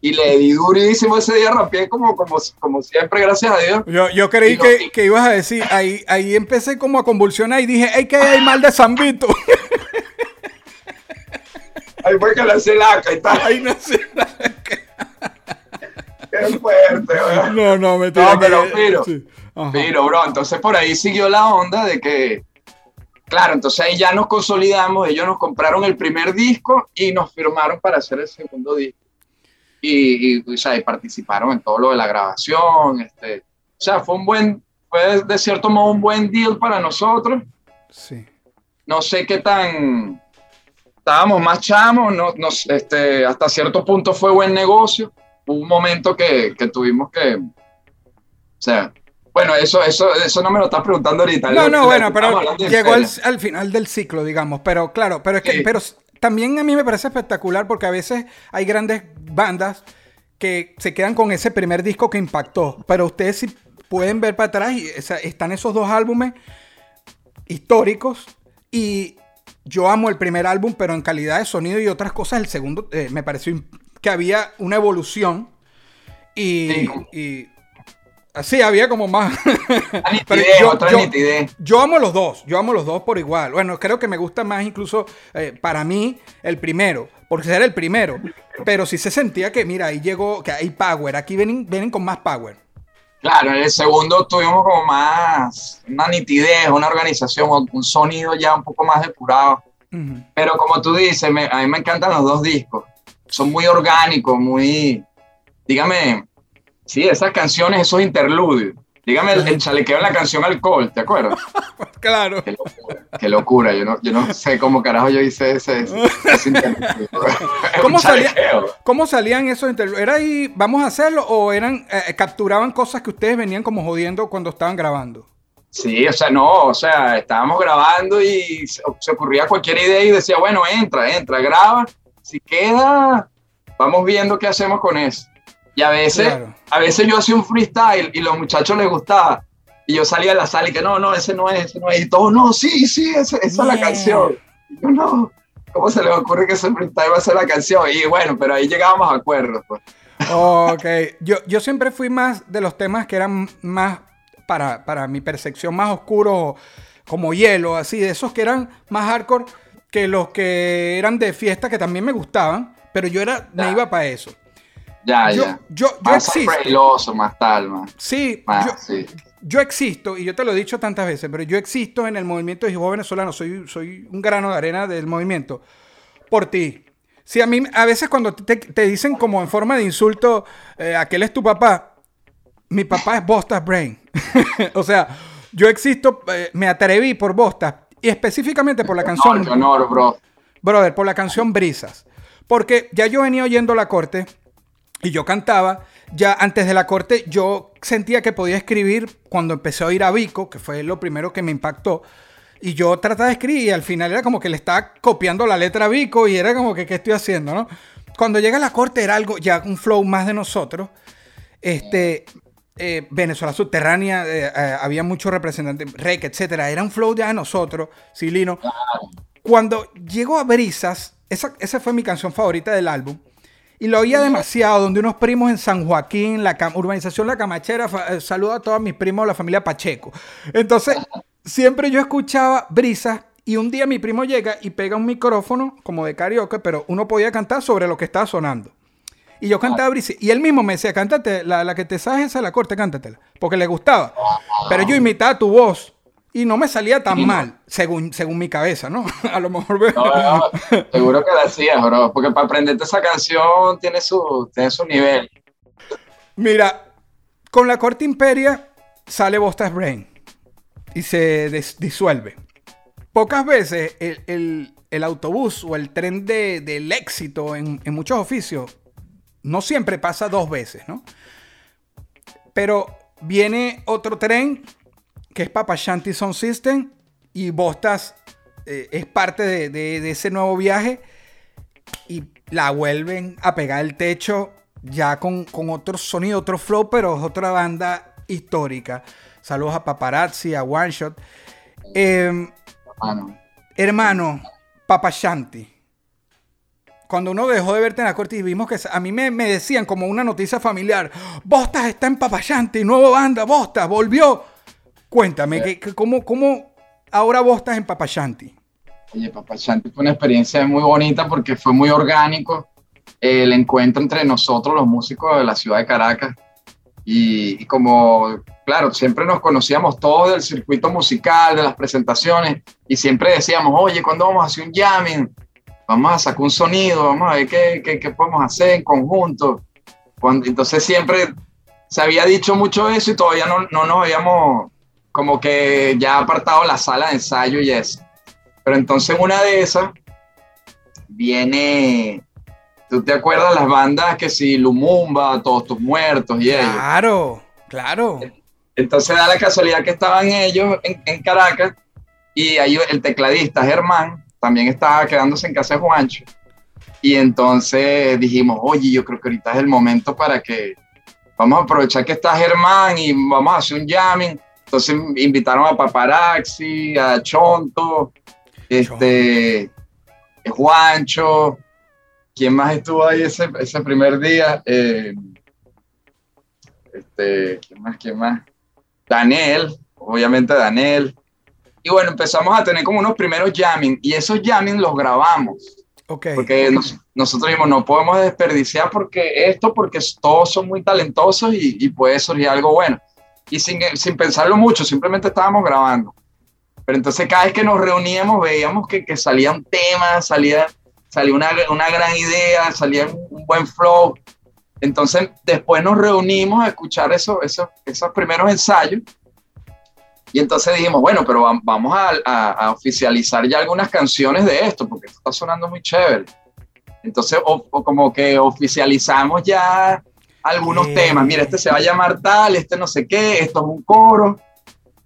Y le di durísimo ese día, rapié como, como, como siempre, gracias a Dios. Yo, yo creí que, que ibas a decir, ahí, ahí empecé como a convulsionar y dije, ¡ay, que hay mal de San Vito! Ahí fue que le hice laca y tal. Ahí no sé. Qué fuerte. No, no, me No, pero Piro, Sí. Pero, bro, entonces por ahí siguió la onda de que, claro, entonces ahí ya nos consolidamos, ellos nos compraron el primer disco y nos firmaron para hacer el segundo disco. Y, y, o sea, y participaron en todo lo de la grabación. Este, o sea, fue un buen, fue de cierto modo un buen deal para nosotros. Sí. No sé qué tan, estábamos más chamos, no, nos, este, hasta cierto punto fue buen negocio. Hubo un momento que, que tuvimos que, o sea, bueno, eso, eso, eso no me lo estás preguntando ahorita. No, no, bueno, pero llegó al, al final del ciclo, digamos. Pero claro, pero es que Sí. pero también a mí me parece espectacular porque a veces hay grandes bandas que se quedan con ese primer disco que impactó. Pero ustedes si pueden ver para atrás y esa- están esos dos álbumes históricos y yo amo el primer álbum, pero en calidad de sonido y otras cosas, el segundo eh, me pareció que había una evolución y, Sí. y había como más. Pero nitidez, yo- amo los dos, yo amo los dos por igual. Bueno, creo que me gusta más incluso eh, para mí el primero, porque era el primero. Pero sí se sentía que, mira, ahí llegó, que hay power, aquí vienen, vienen con más power. Claro, en el segundo tuvimos como más, una nitidez, una organización, un sonido ya un poco más depurado. Pero como tú dices, me- a mí me encantan los dos discos. Son muy orgánicos, muy. Dígame, sí, esas canciones, esos interludios. Dígame el, el chalequeo en la canción Alcohol, ¿te acuerdas? Claro. Qué locura. Qué locura. Yo no, yo no sé cómo carajo yo hice ese, ese, ese interludio. ¿Cómo salía-. ¿Cómo salían esos interludios? ¿Era ahí, vamos a hacerlo o eran, eh, capturaban cosas que ustedes venían como jodiendo cuando estaban grabando? Sí, o sea, no, o sea, estábamos grabando y se, se ocurría cualquier idea y decía, bueno, entra, entra, graba. Si queda, vamos viendo qué hacemos con eso. Y a veces, Claro. a veces yo hacía un freestyle y los muchachos les gustaba. Y yo salía de la sala y que no, no, ese no es, ese no es. Y todos, no, sí, sí, ese- esa es la canción. Y yo, no, ¿cómo se les ocurre que ese freestyle va a ser la canción? Y bueno, pero ahí llegábamos a acuerdos. Pues. Ok, yo, yo siempre fui más de los temas que eran más, para, para mi percepción, más oscuros, como hielo, así, de esos que eran más hardcore que los que eran de fiesta, que también me gustaban, pero yo era, me iba para eso. Ya, Yo, ya. yo, yo Más existo. frailoso, más tal, más. Sí, más yo, sí. yo existo, y yo te lo he dicho tantas veces, pero yo existo en el movimiento de venezolano, soy, soy un grano de arena del movimiento, por ti. Sí, a mí, a veces cuando te, te dicen como en forma de insulto, eh, aquel es tu papá, mi papá es Bostas Brain. o sea, yo existo, eh, me atreví por Bostas, y específicamente por la canción... Qué honor, bro. Brother, por la canción Brisas. Porque ya yo venía oyendo la corte y yo cantaba. Ya antes de la corte yo sentía que podía escribir cuando empecé a oír a Vico, que fue lo primero que me impactó. Y yo trataba de escribir y al final era como que le estaba copiando la letra a Vico y era como que, ¿qué estoy haciendo? ¿no? Cuando llega la corte era algo, ya un flow más de nosotros. Este, eh, Venezuela subterránea, eh, eh, había muchos representantes, rec, etcétera. Era un flow ya de nosotros, Silino. Cuando llegó a Brisas, esa, esa fue mi canción favorita del álbum. Y lo oía demasiado, donde unos primos en San Joaquín, la urbanización La Camachera, eh, saludo a todos mis primos de la familia Pacheco. Entonces, siempre yo escuchaba Brisas y un día mi primo llega y pega un micrófono como de karaoke, pero uno podía cantar sobre lo que estaba sonando. Y yo cantaba Brisa. Y él mismo me decía, cántate, la, la que te sabes esa la corte, cántatela. Porque le gustaba. Pero yo imitaba tu voz. Y no me salía tan mal, según, según mi cabeza, ¿no? A lo mejor veo. No, no, seguro que la hacías, bro. Porque para aprenderte esa canción tiene su, tiene su nivel. Mira, con la corte imperia sale Bostas Brain y se disuelve. Pocas veces el, el- el autobús o el tren de- del éxito en, en muchos oficios no siempre pasa dos veces, ¿no? Pero viene otro tren que es Papa Shanty Sound System y Bostas eh, es parte de, de- de ese nuevo viaje y la vuelven a pegar el techo ya con, con otro sonido, otro flow, pero es otra banda histórica. Saludos a Paparazzi, a One Shot. Eh, Mano. hermano, Papa Shanti. Cuando uno dejó de verte en la corte y vimos que a mí me, me decían como una noticia familiar, Bostas está en Papa Shanti, nueva banda, Bostas, volvió. Cuéntame, que, que ¿cómo, ¿cómo ahora Bostas en Papa Shanti? Oye, Papá Shanti fue una experiencia muy bonita porque fue muy orgánico el encuentro entre nosotros, los músicos de la ciudad de Caracas. Y, y como, claro, siempre nos conocíamos todos del circuito musical, de las presentaciones, y siempre decíamos, oye, ¿cuándo vamos a hacer un jamming? Vamos a sacar un sonido, vamos a ver qué, qué, qué podemos hacer en conjunto. Cuando, entonces siempre se había dicho mucho eso y todavía no, no nos habíamos como que ya apartado la sala de ensayo y eso. Pero entonces una de esas viene, ¿tú te acuerdas las bandas que si Lumumba, Todos tus muertos y ellos? Claro, claro. Entonces da la casualidad que estaban ellos en, en Caracas y ahí el tecladista Germán también estaba quedándose en casa de Juancho. Y entonces dijimos, oye, yo creo que ahorita es el momento para que vamos a aprovechar que está Germán y vamos a hacer un jamming. Entonces invitaron a Paparazzi, a Chonto, este, Juancho. ¿Quién más estuvo ahí ese, ese primer día? Eh, este, ¿quién más? ¿Quién más? Daniel, obviamente Daniel. Y bueno, empezamos a tener como unos primeros jamming y esos jamming los grabamos. Ok. Porque nos- nosotros dijimos, no podemos desperdiciar porque esto, porque todos son muy talentosos y, y puede surgir algo bueno. Y sin, sin pensarlo mucho, simplemente estábamos grabando. Pero entonces cada vez que nos reuníamos veíamos que, que salía un tema, salía, salía una, una gran idea, salía un, un buen flow. Entonces después nos reunimos a escuchar eso, eso, esos primeros ensayos. Y entonces dijimos, bueno, pero va- vamos a, a- a oficializar ya algunas canciones de esto, porque esto está sonando muy chévere. Entonces, o- o como que oficializamos ya algunos temas. Mira, este se va a llamar tal, este no sé qué, esto es un coro.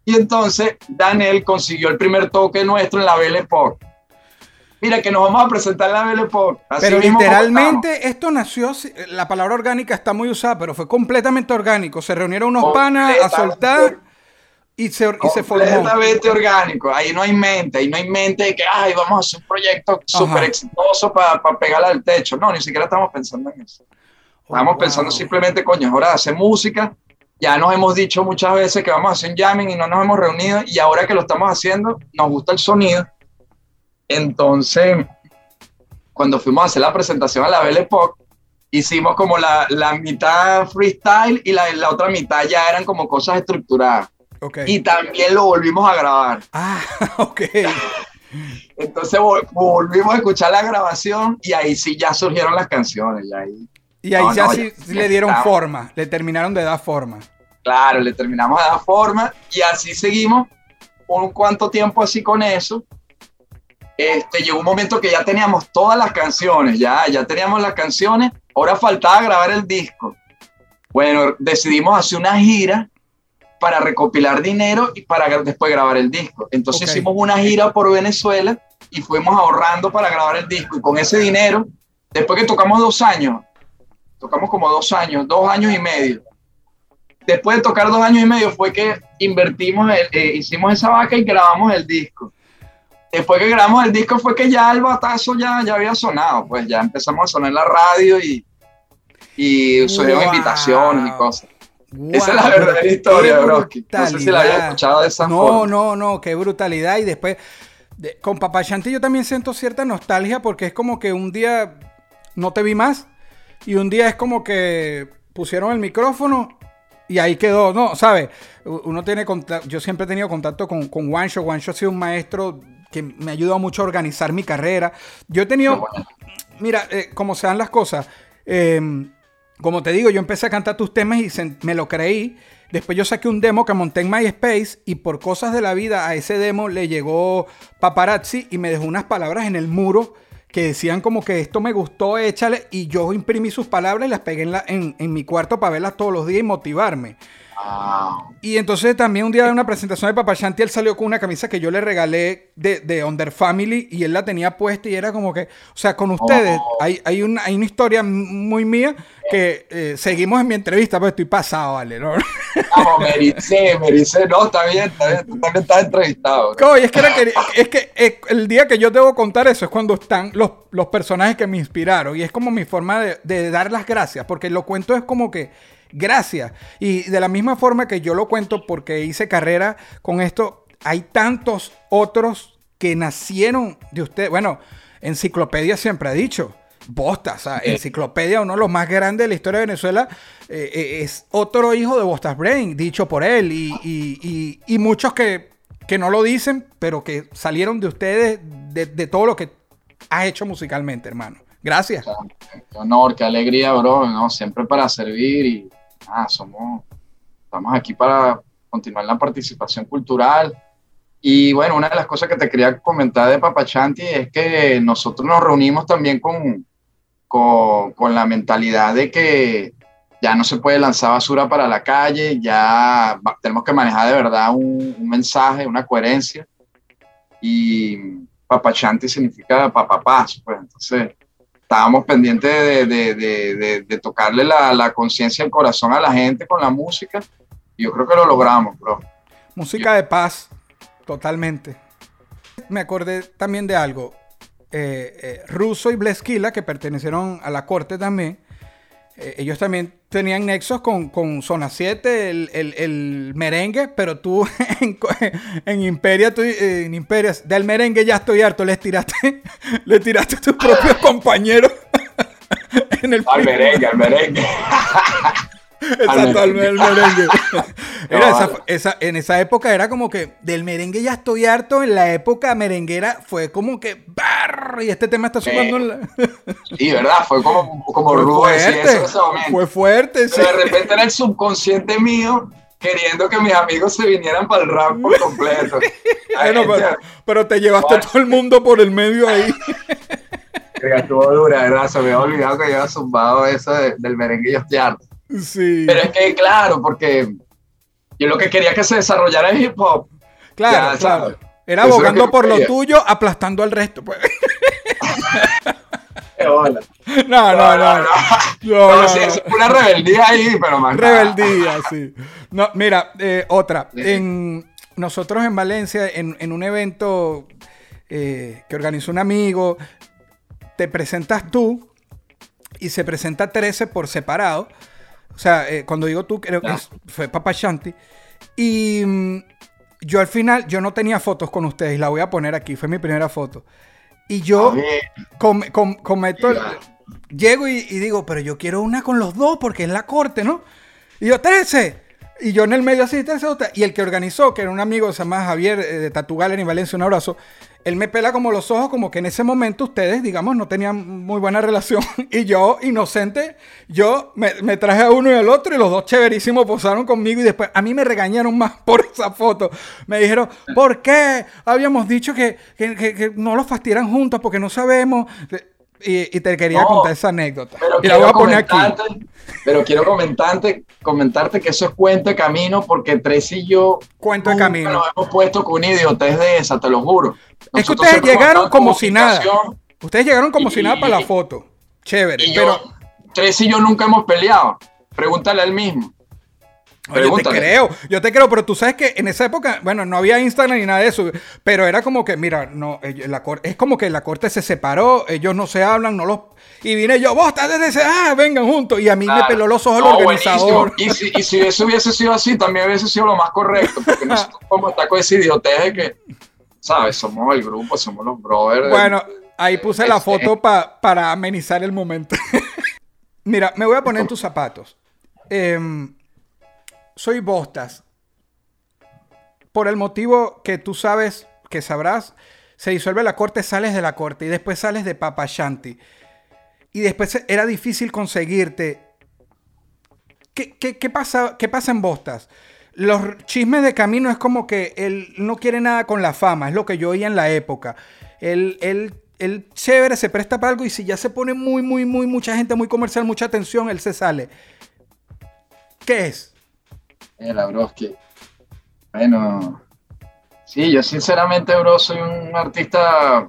Y entonces Daniel consiguió el primer toque nuestro en la Belle Époque. Mira, que nos vamos a presentar en la Belle Époque. Así Pero mismo literalmente esto nació, la palabra orgánica está muy usada, pero fue completamente orgánico. Se reunieron unos panas a soltar y se, y se formó. completamente orgánico. Ahí no hay mente, ahí no hay mente de que, ay, vamos a hacer un proyecto súper exitoso para pegarla al techo. No, ni siquiera estamos pensando en eso. Estamos Oh, pensando wow. simplemente, coño, es hora de hacer música. Ya nos hemos dicho muchas veces que vamos a hacer un jamming y no nos hemos reunido. Y ahora que lo estamos haciendo, nos gusta el sonido. Entonces, cuando fuimos a hacer la presentación a la Belle Époque, hicimos como la, la mitad freestyle y la, la otra mitad ya eran como cosas estructuradas. Ok. Y también lo volvimos a grabar. Ah, ok. Entonces vol- volvimos a escuchar la grabación y ahí sí ya surgieron las canciones. Y ahí, Y ahí No, ya no, sí, ya- sí le dieron estamos. forma, le terminaron de dar forma. claro, le terminamos de dar forma y así seguimos un cuanto tiempo así con eso. Este, llegó un momento que ya teníamos todas las canciones, ya, ya teníamos las canciones, ahora faltaba grabar el disco. Bueno, decidimos hacer una gira para recopilar dinero y para después grabar el disco. Entonces hicimos una gira por Venezuela y fuimos ahorrando para grabar el disco. Y con ese dinero, después que tocamos dos años, tocamos como dos años, dos años y medio. Después de tocar dos años y medio fue que invertimos, el- eh, hicimos esa vaca y grabamos el disco. Después que grabamos el disco fue que ya el batazo ya, ya había sonado, pues ya empezamos a sonar en la radio y, y surgieron Wow. invitaciones y cosas. Esa es la verdadera historia, Broski. No sé si la había escuchado de esa no, forma. No, no, qué brutalidad. Y después, de- con Papá Shanti yo también siento cierta nostalgia porque es como que un día no te vi más y un día es como que pusieron el micrófono y ahí quedó, ¿no? ¿Sabes? Uno tiene contacto, yo siempre he tenido contacto con, con Juancho. Juancho ha sido un maestro que me ha ayudado mucho a organizar mi carrera. Yo he tenido, mira, eh, como se dan las cosas, em, como te digo, yo empecé a cantar tus temas y me lo creí. Después yo saqué un demo que monté en MySpace y por cosas de la vida a ese demo le llegó paparazzi y me dejó unas palabras en el muro que decían como que esto me gustó, échale, y yo imprimí sus palabras y las pegué en, en mi cuarto para verlas todos los días y motivarme. Y entonces también un día de una presentación de Papachanti, él salió con una camisa que yo le regalé de, de Under Family y él la tenía puesta y era como que, o sea, con ustedes Oh. hay, hay, una, hay una historia muy mía que eh, seguimos en mi entrevista, pues estoy pasado, vale, ¿no? Vamos, mericé, mericé. No, está bien, está bien. Tú también estás entrevistado. ¿no? Oye, es que, era que- es que eh, el día que yo debo contar eso es cuando están los, los personajes que me inspiraron. Y es como mi forma de, de dar las gracias. Porque lo cuento es como que gracias. Y de la misma forma que yo lo cuento porque hice carrera con esto, hay tantos otros que nacieron de usted. Bueno, Enciclopedia siempre ha dicho. Bosta, o sea, Enciclopedia, uno de los más grandes de la historia de Venezuela, eh, eh, es otro hijo de Bostas Brain, dicho por él. Y, y- y- y muchos que, que no lo dicen, pero que salieron de ustedes, de, de todo lo que has hecho musicalmente, hermano. Gracias. O sea, qué honor, qué alegría, bro. ¿no? Siempre para servir y ah, somos, estamos aquí para continuar la participación cultural. Y bueno, una de las cosas que te quería comentar de Papachanti es que nosotros nos reunimos también con, con, con la mentalidad de que ya no se puede lanzar basura para la calle, ya tenemos que manejar de verdad un, un mensaje, una coherencia. Y Papachanti significa papapaz, pues entonces estábamos pendientes de, de- de- tocarle la, la conciencia, el corazón a la gente con la música. Yo creo que lo logramos, bro. Música de paz, totalmente. Me acordé también de algo. Eh, eh, Russo y Bleskila, que pertenecieron a la corte también, eh, ellos también tenían nexos con, con Zona 7, el, el- el merengue, pero tú en, Imperia, tú, en Imperia, del merengue ya estoy harto, les tiraste, le tiraste a tus propios compañeros en el Al merengue, al merengue. Exacto, Al al merengue. el merengue. Mira, esa, esa- en esa época era como que del merengue ya estoy harto. En la época merenguera fue como que ¡barr! y este tema está sonando en la. Sí, ¿verdad? Fue como, como Fue rudo decir eso en fuerte. ese momento. Fue fuerte. sí. Pero de repente era el subconsciente mío queriendo que mis amigos se vinieran para el rap por completo. Bueno, pero, te llevaste todo el mundo por el medio ahí. estuvo dura, ¿verdad? Se me había olvidado que había zumbado eso de- del merengue y yo estoy harto. Sí. Pero es que, claro, porque yo lo que quería que se desarrollara el hip hop. claro, ya, claro. ¿sabes? Era Eso es lo abogando por lo tuyo, aplastando al resto. Pues. No, no, no. no. No, sí, es una rebeldía ahí, pero más. Rebeldía, sí. No, mira, eh, otra. En, nosotros en Valencia, en, en un evento eh, que organizó un amigo, te presentas tú y se presenta 13 por separado. O sea, eh, cuando digo tú, creo que es- fue Papa Shanti. Y mm, yo al final, yo no tenía fotos con ustedes, la voy a poner aquí, fue mi primera foto. Y yo A ver, com- com- cometo, el- llego y, y digo, pero yo quiero una con los dos porque es la corte, ¿no? Y yo, 13. Y yo en el medio así, 13 otra. Y el que organizó, que era un amigo, se llama Javier eh, de Tatu Gallery en Valencia, un abrazo. Él me pela como los ojos, como que en ese momento ustedes, digamos, no tenían muy buena relación. Y yo, inocente, yo me, traje a uno y al otro y los dos chéverísimos posaron conmigo. Y después a mí me regañaron más por esa foto. Me dijeron, ¿por qué? Habíamos dicho que, que- que- no los fastidiaran juntos porque no sabemos. Y, y te quería No, contar esa anécdota. Pero y la voy quiero, a poner aquí. comentarte, pero quiero comentarte, comentarte que eso es cuento de camino porque Tracy y yo Cuento de camino. nos hemos puesto con una idiotez de esa, te lo juro. Es que ustedes llegaron como si nada. Ustedes llegaron como si nada para la foto. Chévere. Y pero yo, Tracy y yo nunca hemos peleado. Pregúntale a él mismo. Yo te creo, yo te creo, pero tú sabes que en esa época, bueno, no había Instagram ni nada de eso, pero era como que, mira, no, la cor- es como que la corte se separó, ellos no se hablan, no los... Y vine yo, vos estás desde ese, ah, vengan juntos, y a mí me peló los ojos No, el organizador. Y si, y si eso hubiese sido así, también hubiese sido lo más correcto, porque nosotros como está idiotez de que, ¿sabes? Somos el grupo, somos los brothers. Bueno, ahí puse la Este- foto pa- para amenizar el momento. Mira, me voy a poner en tus zapatos. Em, soy Bostas. Por el motivo que tú sabes, que sabrás, se disuelve la corte, sales de la corte y después sales de Papa Shanti. Y después era difícil conseguirte. ¿Qué, qué, qué pasa, ¿Qué pasa en Bostas? Los chismes de camino es como que él no quiere nada con la fama, es lo que yo oía en la época. Él, él, él chévere se presta para algo y si ya se pone muy, muy, muy, mucha gente, muy comercial, mucha atención, él se sale. ¿Qué es? Mira, bro, que. Bueno. Sí, yo sinceramente, bro, soy un artista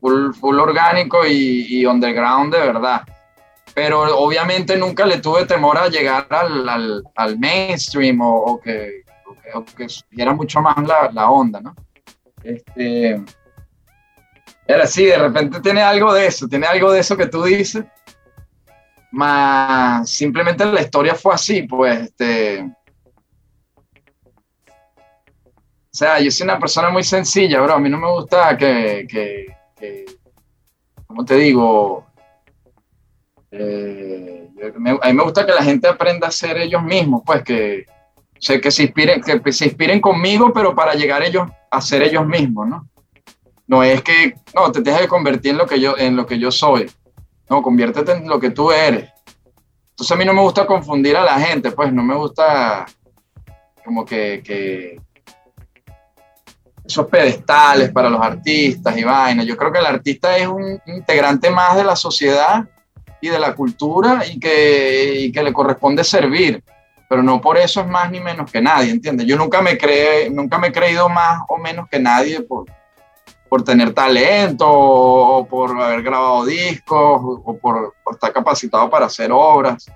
full, full orgánico y, underground de verdad. Pero obviamente nunca le tuve temor a llegar al, al, mainstream o, que, o, que, mucho más la, la onda, ¿no? Este. Era así, de repente tiene algo de eso, tiene algo de eso que tú dices, más simplemente la historia fue así, pues, este... O sea, yo soy una persona muy sencilla, bro, a mí no me gusta que, que, que ¿cómo te digo? Eh, me, a mí me gusta que la gente aprenda a ser ellos mismos, pues, que, o sea, que, se inspiren, que se inspiren conmigo, pero para llegar ellos a ser ellos mismos, ¿no? No es que, no, te tienes que convertir en lo que yo, en lo que yo soy. No, conviértete en lo que tú eres. Entonces a mí no me gusta confundir a la gente, pues no me gusta como que, que esos pedestales para los artistas y vainas. Yo creo que el artista es un integrante más de la sociedad y de la cultura y que, y que le corresponde servir, pero no por eso es más ni menos que nadie, ¿entiendes? Yo nunca me, creé, nunca me he creído más o menos que nadie por, por tener talento o por haber grabado discos o por, por, estar capacitado para hacer obras.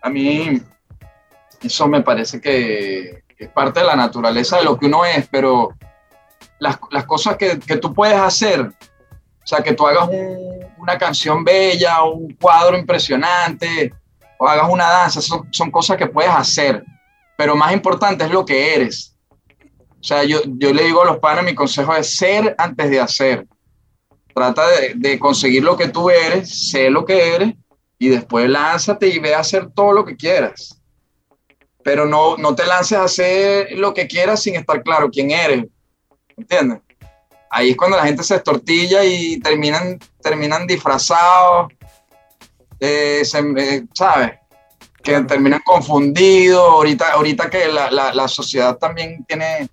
A mí eso me parece que es parte de la naturaleza de lo que uno es, pero las, las cosas que, que, tú puedes hacer, o sea, que tú hagas un, una canción bella, un cuadro impresionante, o hagas una danza, son, son cosas que puedes hacer, pero más importante es lo que eres o sea, yo, yo le digo a los panas, mi consejo es ser antes de hacer. Trata de, de, conseguir lo que tú eres, sé lo que eres, y después lánzate y ve a hacer todo lo que quieras. Pero no, no te lances a hacer lo que quieras sin estar claro quién eres. ¿Entiendes? Ahí es cuando la gente se estortilla y terminan, terminan disfrazados, eh, se, eh, ¿sabes? Que terminan confundidos. Ahorita, ahorita que la, la, la sociedad también tiene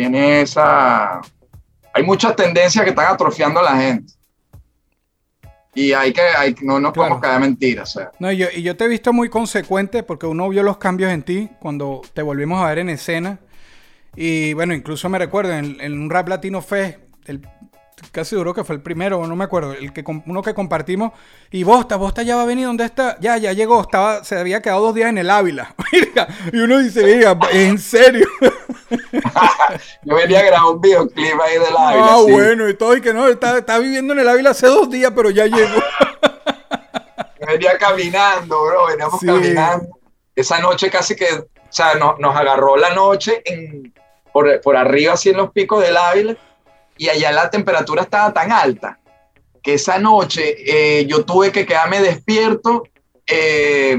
tiene esa... Hay muchas tendencias que están atrofiando a la gente. Y hay que, hay, no nos podemos claro. caer mentiras. O sea. No, y yo, y yo te he visto muy consecuente porque uno vio los cambios en ti cuando te volvimos a ver en escena. Y bueno, incluso me recuerdo en, en un Rap Latino Fest, el, casi seguro que fue el primero, no me acuerdo, el que uno que compartimos. Y Bosta, Bosta ya va a venir, ¿dónde está? Ya, ya llegó, estaba, se había quedado dos días en el Ávila. y uno dice, mira, en serio. Yo venía a grabar un videoclip ahí del Ávila. Ah, sí. bueno, y todo, y que no, está, está viviendo en el Ávila hace dos días, pero ya llegó. venía caminando, bro, veníamos sí. caminando. Esa noche casi que, o sea, nos, nos agarró la noche en, por, por arriba, así en los picos del Ávila y allá la temperatura estaba tan alta que esa noche eh, yo tuve que quedarme despierto eh,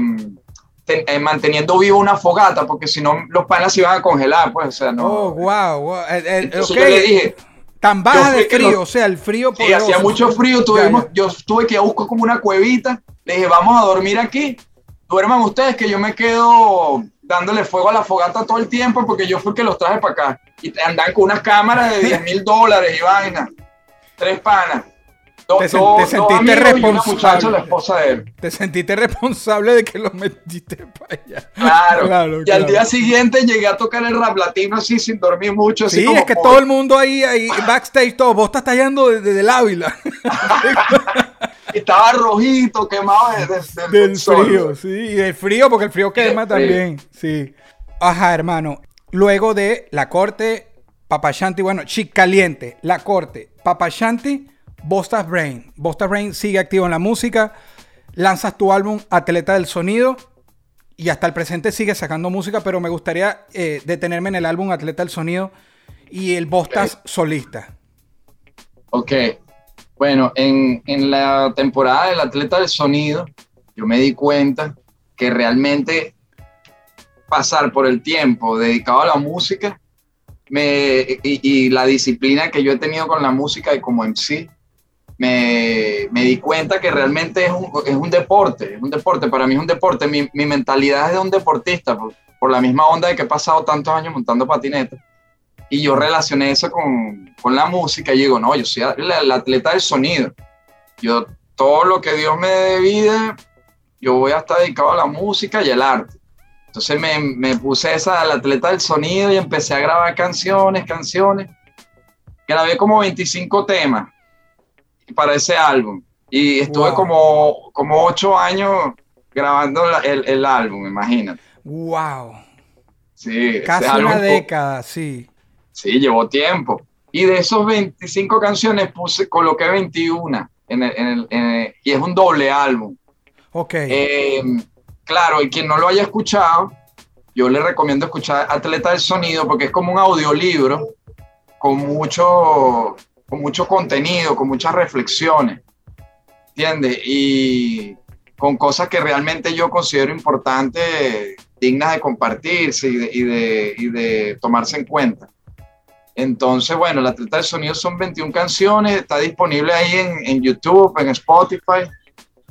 ten, eh, manteniendo vivo una fogata porque si no los panas se iban a congelar pues o sea no oh wow, wow. Entonces okay. yo le dije tan baja de frío no, o sea el frío sí, hacía mucho frío tuvimos, yo tuve que buscar como una cuevita le dije vamos a dormir aquí duerman ustedes que yo me quedo dándole fuego a la fogata todo el tiempo porque yo fui el que los traje para acá. Y andan con unas cámaras de 10 mil dólares y vaina. Tres panas. Do, te, do, te sentiste responsable. la esposa de él. Te sentiste responsable de que los metiste para allá. Claro. claro y claro. al día siguiente llegué a tocar el rap latino así sin dormir mucho. Así sí, como es que todo el mundo ahí, ahí backstage, todo. Vos estás tallando desde el Ávila. estaba rojito, quemado de, de, del, del frío, sí, y del frío, porque el frío quema también, sí. Ajá, hermano. Luego de la corte, Papashanti, bueno, Chic Caliente, la corte, Papashanti, Bostas Brain. Bostas Brain sigue activo en la música, lanzas tu álbum Atleta del Sonido y hasta el presente sigue sacando música, pero me gustaría eh, detenerme en el álbum Atleta del Sonido y el Bostas okay. solista. Ok. Bueno, en, en la temporada del Atleta del Sonido, yo me di cuenta que realmente pasar por el tiempo dedicado a la música me, y, la disciplina que yo he tenido con la música y como en sí, me, me, di cuenta que realmente es un, es un, deporte, es un deporte, para mí es un deporte, mi, mi mentalidad es de un deportista, por, por, la misma onda de que he pasado tantos años montando patinetas, y yo relacioné eso con, con la música, y digo, no, yo soy el, atleta del sonido, yo todo lo que Dios me dé vida, yo voy a estar dedicado a la música y el arte. Entonces me, me puse esa, el atleta del sonido, y empecé a grabar canciones, canciones, grabé como 25 temas, para ese álbum. Y estuve wow. como, como ocho años grabando la, el, el, álbum, imagínate. ¡Wow! Sí, Casi una década, sí. Sí, llevó tiempo. Y de esos 25 canciones puse, coloqué 21 en el, en el, en el, y es un doble álbum. Ok. Eh, claro, y quien no lo haya escuchado, yo le recomiendo escuchar Atleta del Sonido porque es como un audiolibro con mucho con mucho contenido, con muchas reflexiones, ¿entiendes? Y con cosas que realmente yo considero importantes, dignas de compartirse y de, y de, y de tomarse en cuenta. Entonces, bueno, la Atleta del Sonido son 21 canciones, está disponible ahí en, en, YouTube, en Spotify,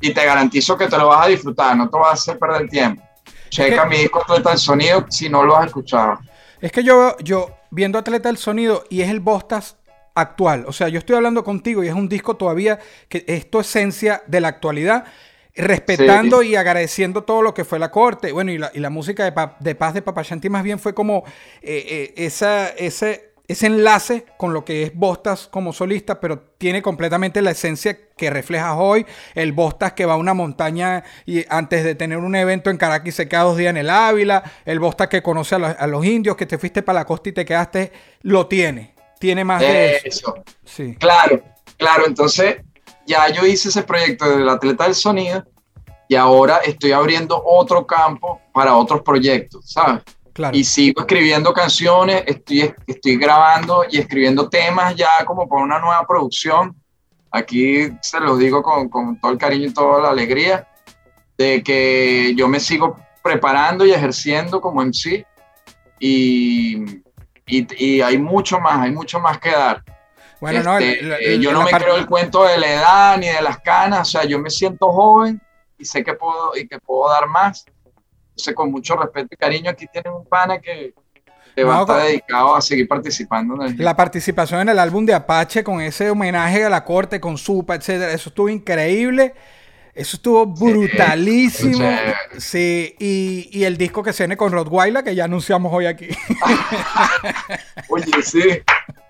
y te garantizo que te lo vas a disfrutar, no te vas a hacer perder tiempo. Checa mi disco Atleta del Sonido si no lo has escuchado. Es que yo, yo viendo Atleta del Sonido y es el Bostas actual. O sea, yo estoy hablando contigo y es un disco todavía que es tu esencia de la actualidad, respetando sí. y agradeciendo todo lo que fue la corte. Bueno, y la, y la música de, pa, de, Paz de Papachanti más bien fue como eh, eh, esa, ese, ese enlace con lo que es Bostas como solista, pero tiene completamente la esencia que reflejas hoy. El Bostas que va a una montaña y antes de tener un evento en Caracas se queda dos días en el Ávila. El Bostas que conoce a los, a los indios, que te fuiste para la costa y te quedaste, lo tiene tiene más de eso. eso. Sí. Claro, claro. Entonces, ya yo hice ese proyecto del atleta del sonido y ahora estoy abriendo otro campo para otros proyectos, ¿sabes? Claro. Y sigo escribiendo canciones, estoy, estoy grabando y escribiendo temas ya como para una nueva producción. Aquí se los digo con, con todo el cariño y toda la alegría de que yo me sigo preparando y ejerciendo como MC y y, y, hay mucho más, hay mucho más que dar. Bueno, este, no, el, el, yo no me creo el cuento de la edad ni de las canas, o sea, yo me siento joven y sé que puedo, y que puedo dar más. Entonces, con mucho respeto y cariño, aquí tienen un pana que, que va no, a estar dedicado a seguir participando. En el... La participación en el álbum de Apache con ese homenaje a la corte, con Supa, etcétera, eso estuvo increíble. Eso estuvo brutalísimo. Sí, sí. Y, y, el disco que se viene con Rottweiler, que ya anunciamos hoy aquí. Oye, sí.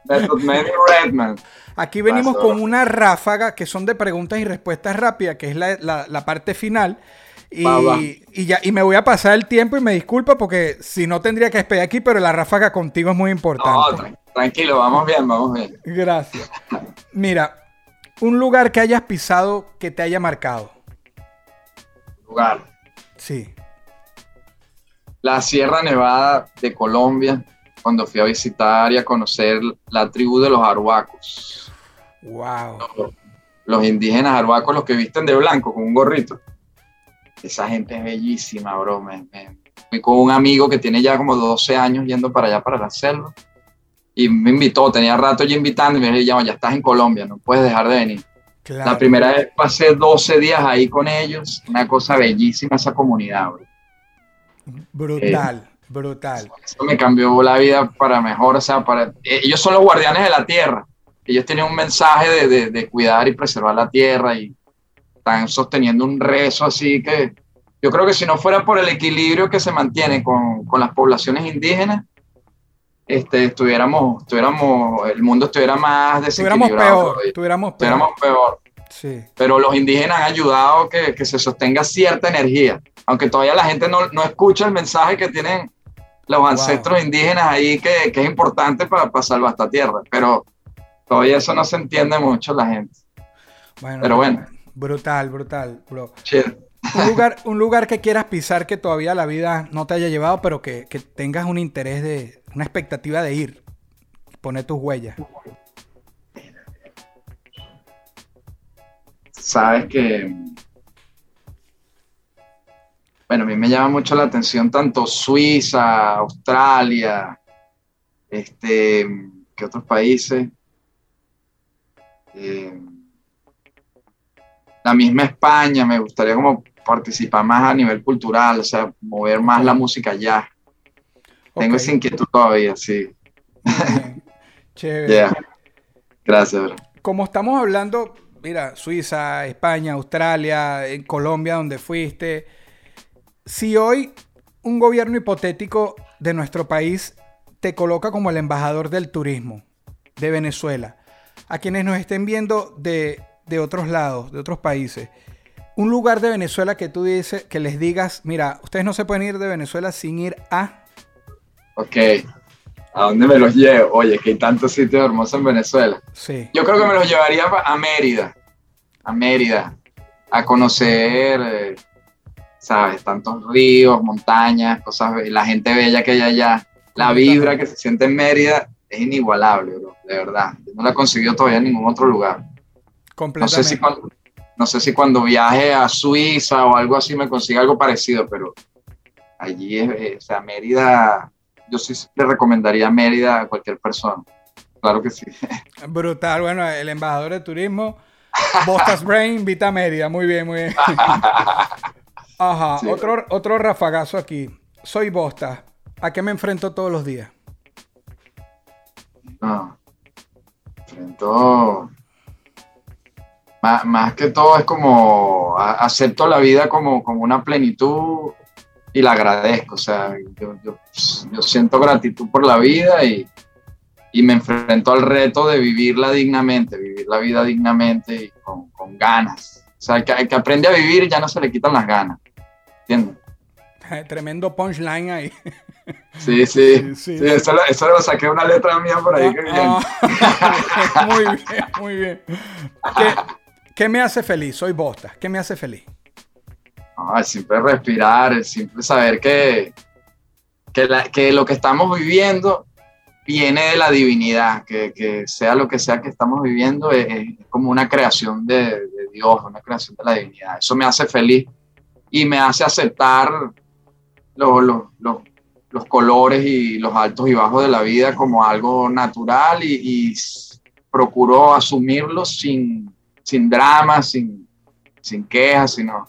Redman. Aquí venimos Pasó. con una ráfaga que son de preguntas y respuestas rápidas, que es la, la, la parte final. Y, ya, y me voy a pasar el tiempo y me disculpa porque si no tendría que despedir aquí, pero la ráfaga contigo es muy importante. No, tranquilo, vamos bien, vamos bien. Gracias. Mira, un lugar que hayas pisado que te haya marcado. Lugar. Sí. La Sierra Nevada de Colombia, cuando fui a visitar y a conocer la tribu de los arhuacos. Wow. Los, los indígenas arhuacos, los que visten de blanco con un gorrito. Esa gente es bellísima, bro. Me, me, fui con un amigo que tiene ya como 12 años yendo para allá, para la selva y me invitó, tenía rato ya invitando y me dijo, ya, ya estás en Colombia, no puedes dejar de venir. Claro. La primera vez pasé 12 días ahí con ellos, una cosa bellísima esa comunidad. Bro. Brutal, eh, brutal. Eso me cambió la vida para mejor, o sea, para, eh, ellos son los guardianes de la tierra, ellos tienen un mensaje de, de, de cuidar y preservar la tierra y están sosteniendo un rezo así que yo creo que si no fuera por el equilibrio que se mantiene con, con las poblaciones indígenas, este, estuviéramos, estuviéramos, el mundo estuviera más desequilibrado. Estuviéramos peor. Estuviéramos peor. Sí. Pero los indígenas han ayudado que, que, se sostenga cierta energía, aunque todavía la gente no, no escucha el mensaje que tienen los ancestros wow. indígenas ahí, que, que, es importante para, para salvar esta tierra, pero todavía eso no se entiende mucho la gente. Bueno, pero bueno. Brutal, brutal, bro. Un lugar, un lugar que quieras pisar que todavía la vida no te haya llevado, pero que, que tengas un interés de, una expectativa de ir, poner tus huellas. sabes que, bueno, a mí me llama mucho la atención tanto Suiza, Australia, este, ¿qué otros países? Eh, la misma España, me gustaría como participar más a nivel cultural, o sea, mover más la música allá. Tengo esa inquietud todavía, sí. Chévere. Gracias, bro. Como estamos hablando, mira, Suiza, España, Australia, en Colombia, donde fuiste, si hoy un gobierno hipotético de nuestro país te coloca como el embajador del turismo de Venezuela, a quienes nos estén viendo de, de otros lados, de otros países, un lugar de Venezuela que tú dices, que les digas, mira, ustedes no se pueden ir de Venezuela sin ir a... Ok, ¿a dónde me los llevo? Oye, que hay tantos sitios hermosos en Venezuela. Sí. Yo creo que me los llevaría a Mérida, a Mérida, a conocer, eh, ¿sabes? Tantos ríos, montañas, cosas, la gente bella que hay allá. La vibra que se siente en Mérida es inigualable, bro, de verdad. Yo no la he conseguido todavía en ningún otro lugar. No sé, si cuando, no sé si cuando viaje a Suiza o algo así me consiga algo parecido, pero allí, es, eh, o sea, Mérida, yo sí le recomendaría Mérida a cualquier persona. Claro que sí. Brutal, bueno, el embajador de turismo, Bostas Brain, invita a Mérida, muy bien, muy bien. Ajá, sí. otro, otro rafagazo aquí. Soy Bostas, ¿a qué me enfrento todos los días? No, enfrento más, más, que todo es como acepto la vida como, como una plenitud y la agradezco. O sea, yo, yo, yo, siento gratitud por la vida y, y, me enfrento al reto de vivirla dignamente, vivir la vida dignamente y con, con ganas. O sea, que, que aprende a vivir ya no se le quitan las ganas. ¿Entiendes? Tremendo punchline ahí. Sí, sí. sí, sí. sí eso, lo, eso, lo, saqué una letra mía por ahí. que bien. Ah, muy bien, muy bien. ¿Qué, ¿Qué, me hace feliz? Soy Bosta. ¿Qué me hace feliz? Ah, siempre respirar, siempre saber que, que, lo que estamos viviendo viene de la divinidad, que, que sea lo que sea que estamos viviendo, es, como una creación de, de Dios, una creación de la divinidad. Eso me hace feliz y me hace aceptar los, los, los, los, colores y los altos y bajos de la vida como algo natural y, y procuro asumirlos sin, sin drama, sin, sin quejas, sino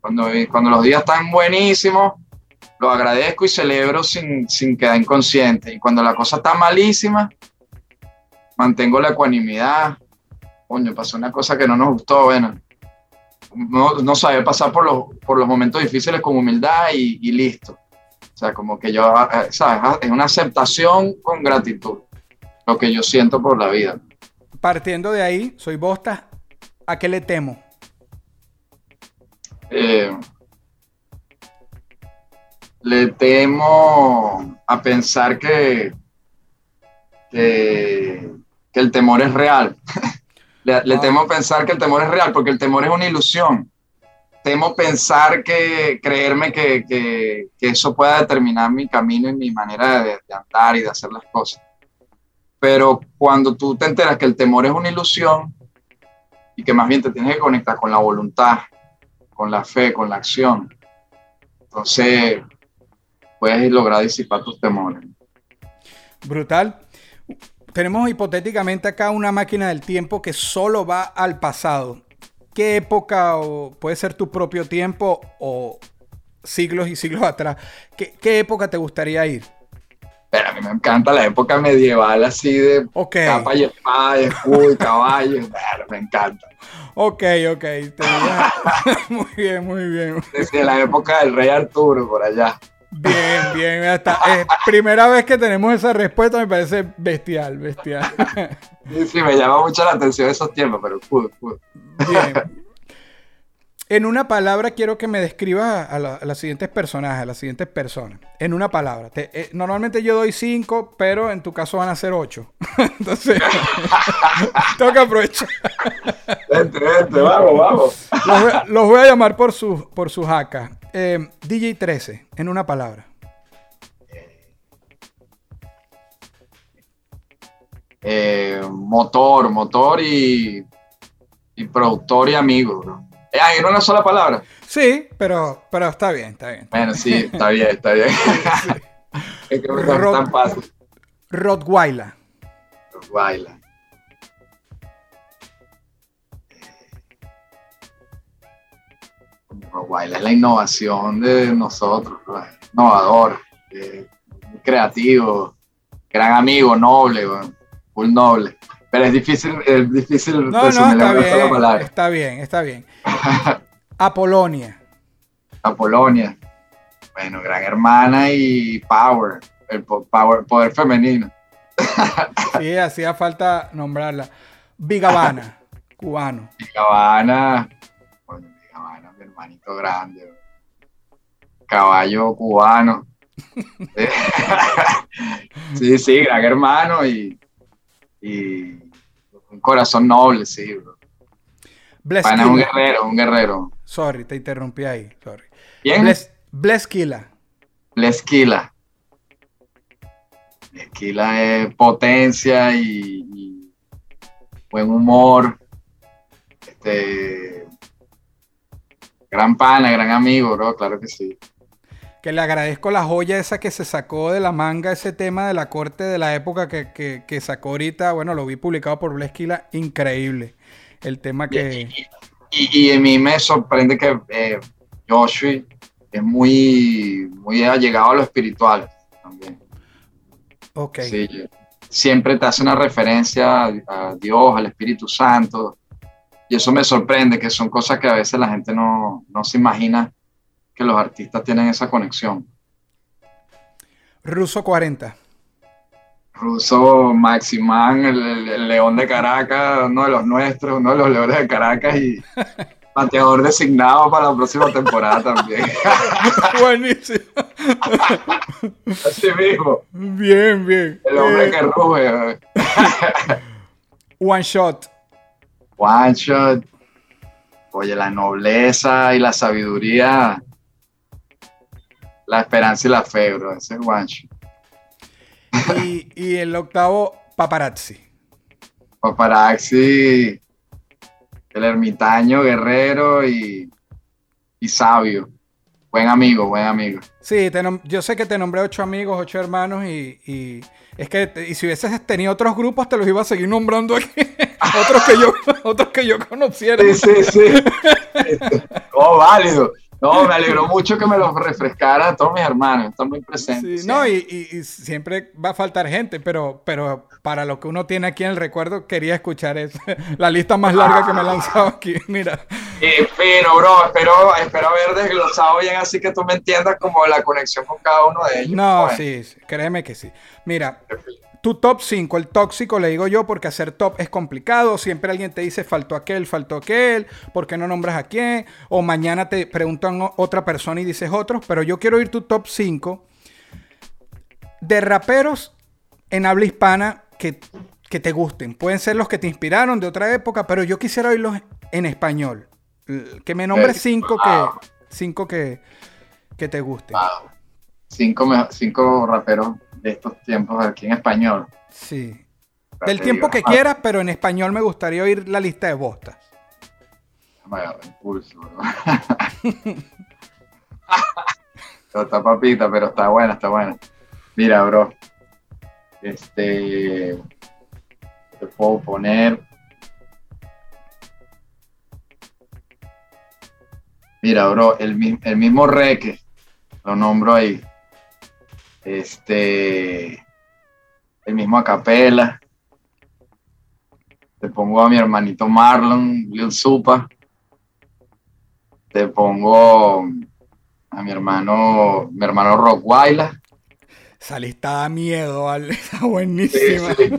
cuando, cuando los días están buenísimos, los agradezco y celebro sin, sin quedar inconsciente. Y cuando la cosa está malísima, mantengo la ecuanimidad. Coño, pasó una cosa que no nos gustó, bueno, no, no saber pasar por los, por los momentos difíciles con humildad y, y, listo. O sea, como que yo, ¿sabes? Es una aceptación con gratitud, lo que yo siento por la vida. Partiendo de ahí, soy Bosta, ¿a qué le temo? Eh, le temo a pensar que, que, que el temor es real. Le, le, temo pensar que el temor es real, porque el temor es una ilusión. Temo pensar que, creerme que, que, que eso pueda determinar mi camino y mi manera de, de, andar y de hacer las cosas. Pero cuando tú te enteras que el temor es una ilusión y que más bien te tienes que conectar con la voluntad, con la fe, con la acción, entonces puedes lograr disipar tus temores. Brutal tenemos hipotéticamente acá una máquina del tiempo que solo va al pasado. ¿Qué época o puede ser tu propio tiempo o siglos y siglos atrás? ¿Qué, qué época te gustaría ir? Pero a mí me encanta la época medieval así de okay. capa y espada, escudo y caballo. me encanta. Ok, ok. muy bien, muy bien. Desde la época del rey Arturo, por allá. Bien, bien. Hasta, es primera vez que tenemos esa respuesta, me parece bestial, bestial. Sí, sí, me llama mucho la atención esos tiempos, pero pudo, pudo. Bien. En una palabra quiero que me describas a, la, a los siguientes personajes, a las siguientes personas. En una palabra. Te, eh, normalmente yo doy cinco, pero en tu caso van a ser ocho. Entonces, tengo que aprovechar. Vente, vente, vamos, vamos. Los, los, voy a llamar por sus por su jaca. Eh, DJ 13, en una palabra. Eh, motor, motor y y productor y amigo, bro. Eh, ah, era una sola palabra. Sí, pero, pero está bien, está bien. Bueno, sí, está bien, está bien. es que Rock- tan fácil. Rottweiler. Baila. Baila es la innovación de nosotros, bro. innovador, eh, creativo, gran amigo, noble, full noble. Pero es difícil, es difícil No, no, está bien. palabra. Está bien, está bien. Apolonia. A Polonia. Bueno, gran hermana y power, el po- power, poder femenino. Sí, hacía falta nombrarla. Vigavana, cubano. Mi Habana, bueno, mi hermanito grande, caballo cubano. sí, sí, gran hermano y, y un corazón noble, sí, bro. Pana es un Bleskila. guerrero, un guerrero. Sorry, te interrumpí ahí. Sorry. ¿Quién? Bles, Bleskila. Lesquila es potencia y, y buen humor. Este, gran pana, gran amigo, bro, claro que sí. Que le agradezco la joya esa que se sacó de la manga, ese tema de la corte de la época que, que- que sacó ahorita. Bueno, lo vi publicado por Bleskila. Increíble. El tema que. Y, y a mí me sorprende que eh, Joshua es muy, muy allegado a lo espiritual también. Ok. Sí, siempre te hace una referencia a, a Dios, al Espíritu Santo. Y eso me sorprende, que son cosas que a veces la gente no, no se imagina que los artistas tienen esa conexión. Ruso 40. Ruso Maximán, el, el- el león de Caracas, uno de los nuestros, uno de los leones de Caracas y bateador designado para la próxima temporada también. Buenísimo. Así mismo, Bien, bien. el hombre Eh, que ruge. One Shot. One shot. Oye, la nobleza y la sabiduría, la esperanza y la fe, bro. Ese es one shot. Y, y el octavo, Paparazzi. Paparazzi, el ermitaño, guerrero y, y sabio. Buen amigo, buen amigo. Sí, te yo sé que te nombré ocho amigos, ocho hermanos y, y es que y si hubieses tenido otros grupos te los iba a seguir nombrando aquí. otros que yo otros que yo conociera. Sí, sí, sí. Oh, válido. No, me alegró mucho que me los refrescara a todos mis hermanos. Están muy presentes. Sí, no, y, y- y siempre va a faltar gente, pero, pero para lo que uno tiene aquí en el recuerdo, quería escuchar eso. La lista más larga que me he lanzado aquí, mira. Eh, pero, bro, espero, espero haber desglosado bien así que tú me entiendas como la conexión con cada uno de ellos. No, Bueno, sí, sí, créeme que sí. Mira, tu top 5, el tóxico, le digo yo, porque hacer top es complicado. Siempre alguien te dice, faltó aquel, faltó aquel, ¿por qué no nombras a quién? O mañana te preguntan otra persona y dices otros, pero yo quiero ir tu top 5 de raperos en habla hispana que, que te gusten. Pueden ser los que te inspiraron de otra época, pero yo quisiera oírlos en español. Que me nombres Ok. cinco Wow. que, cinco que, que te gusten. wow. Cinco, cinco raperos de estos tiempos aquí en español. Sí. Del tiempo que ah, quieras, pero en español me gustaría oír la lista de bostas. Me agarra impulso, bro. Pero está papita, pero está buena, está buena. Mira, bro. Este. Te puedo poner. Mira, bro, el, el mismo Reque, lo nombro ahí. Este. El mismo Acapela. Te pongo a mi hermanito Marlon, Lil Supa. Te pongo a mi hermano, mi hermano Rockweiler. Esa lista da miedo, ¿vale? Está Sí, buenísima. sí.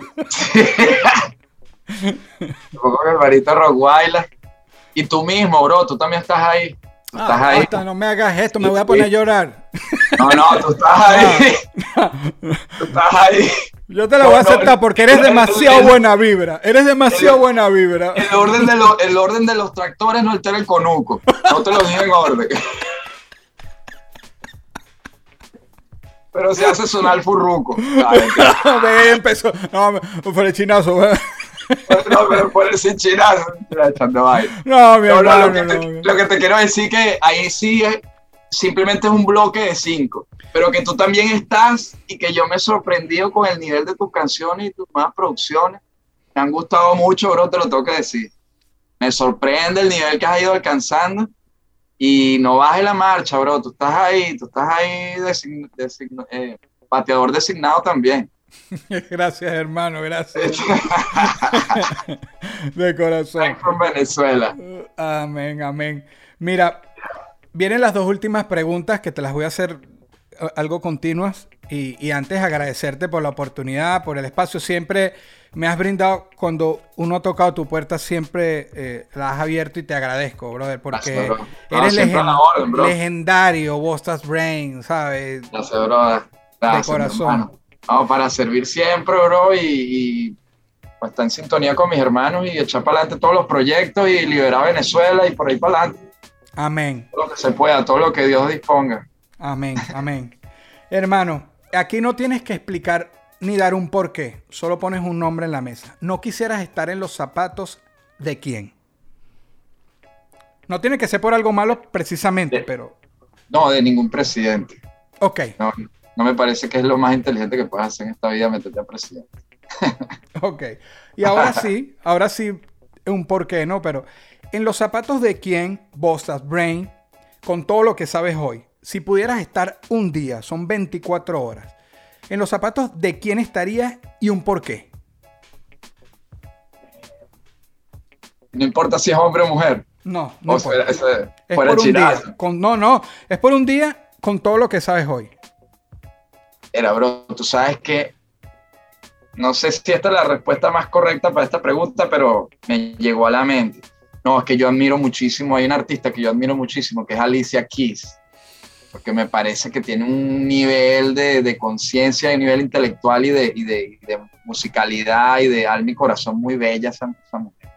Te pongo a mi hermanito Rockweiler. Y tú mismo, bro, tú también estás ahí. Tú estás Ah, ahí. basta, no me hagas esto, me voy a poner a llorar. No, no, tú estás ahí. Tú estás ahí. Yo te la No, voy a aceptar porque eres demasiado el- buena vibra. Eres demasiado el- buena vibra. El orden, de los, el orden de los tractores no altera el conuco. No te lo dije en orden. Pero se hace sonar el furruco. Dale, empezó. No, fue el chinazo. no, pero por el chinazo, echando. No, mi No, no, lo, que no, te, no. lo que te quiero decir que ahí sí es, simplemente es un bloque de cinco, pero que tú también estás y que yo me he sorprendido con el nivel de tus canciones y tus nuevas producciones. Me han gustado mucho, bro, te lo tengo que decir. Me sorprende el nivel que has ido alcanzando y no bajes la marcha, bro. Tú estás ahí, tú estás ahí design- design- eh, bateador designado también. Gracias, hermano, gracias. De corazón. From Venezuela. Amén, amén. Mira, vienen las dos últimas preguntas que te las voy a hacer algo continuas. Y, y antes agradecerte por la oportunidad, por el espacio. Siempre me has brindado, cuando uno ha tocado tu puerta, siempre eh, la has abierto y te agradezco, brother, porque Gracias, bro. No, eres siempre a la legen- orden, bro. legendario, Bostas Brain, ¿sabes? Gracias, bro. Gracias, mi corazón. Vamos para servir siempre, bro, y, y pues, estar en sintonía con mis hermanos y echar para adelante todos los proyectos y liberar a Venezuela y por ahí para adelante. Amén. Todo lo que se pueda, todo lo que Dios disponga. Amén, amén. Hermano, aquí no tienes que explicar ni dar un porqué, solo pones un nombre en la mesa. No quisieras estar en los zapatos de quién. No tiene que ser por algo malo precisamente, De- pero... No, de ningún presidente. Ok, No, no me parece que es lo más inteligente que puedes hacer en esta vida, meterte a presidente. ok. Y ahora sí, ahora sí, un porqué, ¿no? Pero en los zapatos de quién, Bostas Brain, con todo lo que sabes hoy, si pudieras estar un día, son 24 horas, en los zapatos de quién estarías y un porqué. No importa si es hombre o mujer. No, no o Es por un chinazo. día. Con, no, no. Es por un día con todo lo que sabes hoy. Era, bro, tú sabes que no sé si esta es la respuesta más correcta para esta pregunta, pero me llegó a la mente. No, es que yo admiro muchísimo, hay una artista que yo admiro muchísimo, que es Alicia Keys, porque me parece que tiene un nivel de, de conciencia, de nivel intelectual y de, y, de, y de musicalidad y de alma y corazón muy bella esa, esa mujer.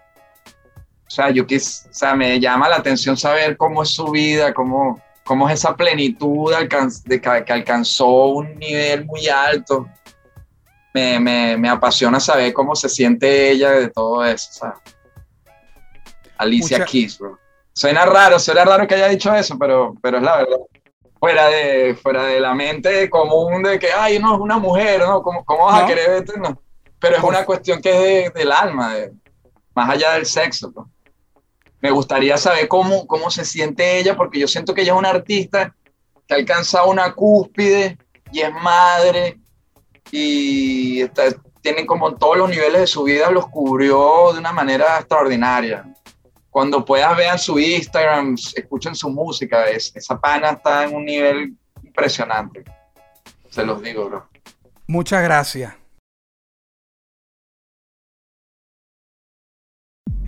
O sea, yo quis, o sea, me llama la atención saber cómo es su vida, cómo, cómo es esa plenitud de que, alcanzó un nivel muy alto. Me, me, me apasiona saber cómo se siente ella de todo eso, ¿sabes? Alicia Mucha- Keys, bro. Suena raro, suena raro que haya dicho eso, pero, pero es la verdad. Fuera de, fuera de la mente común de que, ay, no, es una mujer, ¿no? ¿Cómo, cómo vas No. a querer verte? No. Pero es una cuestión que es de- del alma, de- más allá del sexo. ¿no? Me gustaría saber cómo, cómo se siente ella, porque yo siento que ella es una artista que ha alcanzado una cúspide y es madre y está- tiene como todos los niveles de su vida los cubrió de una manera extraordinaria. Cuando puedas vean su Instagram, escuchen su música, es- esa pana está en un nivel impresionante. Se los digo, bro. Muchas gracias.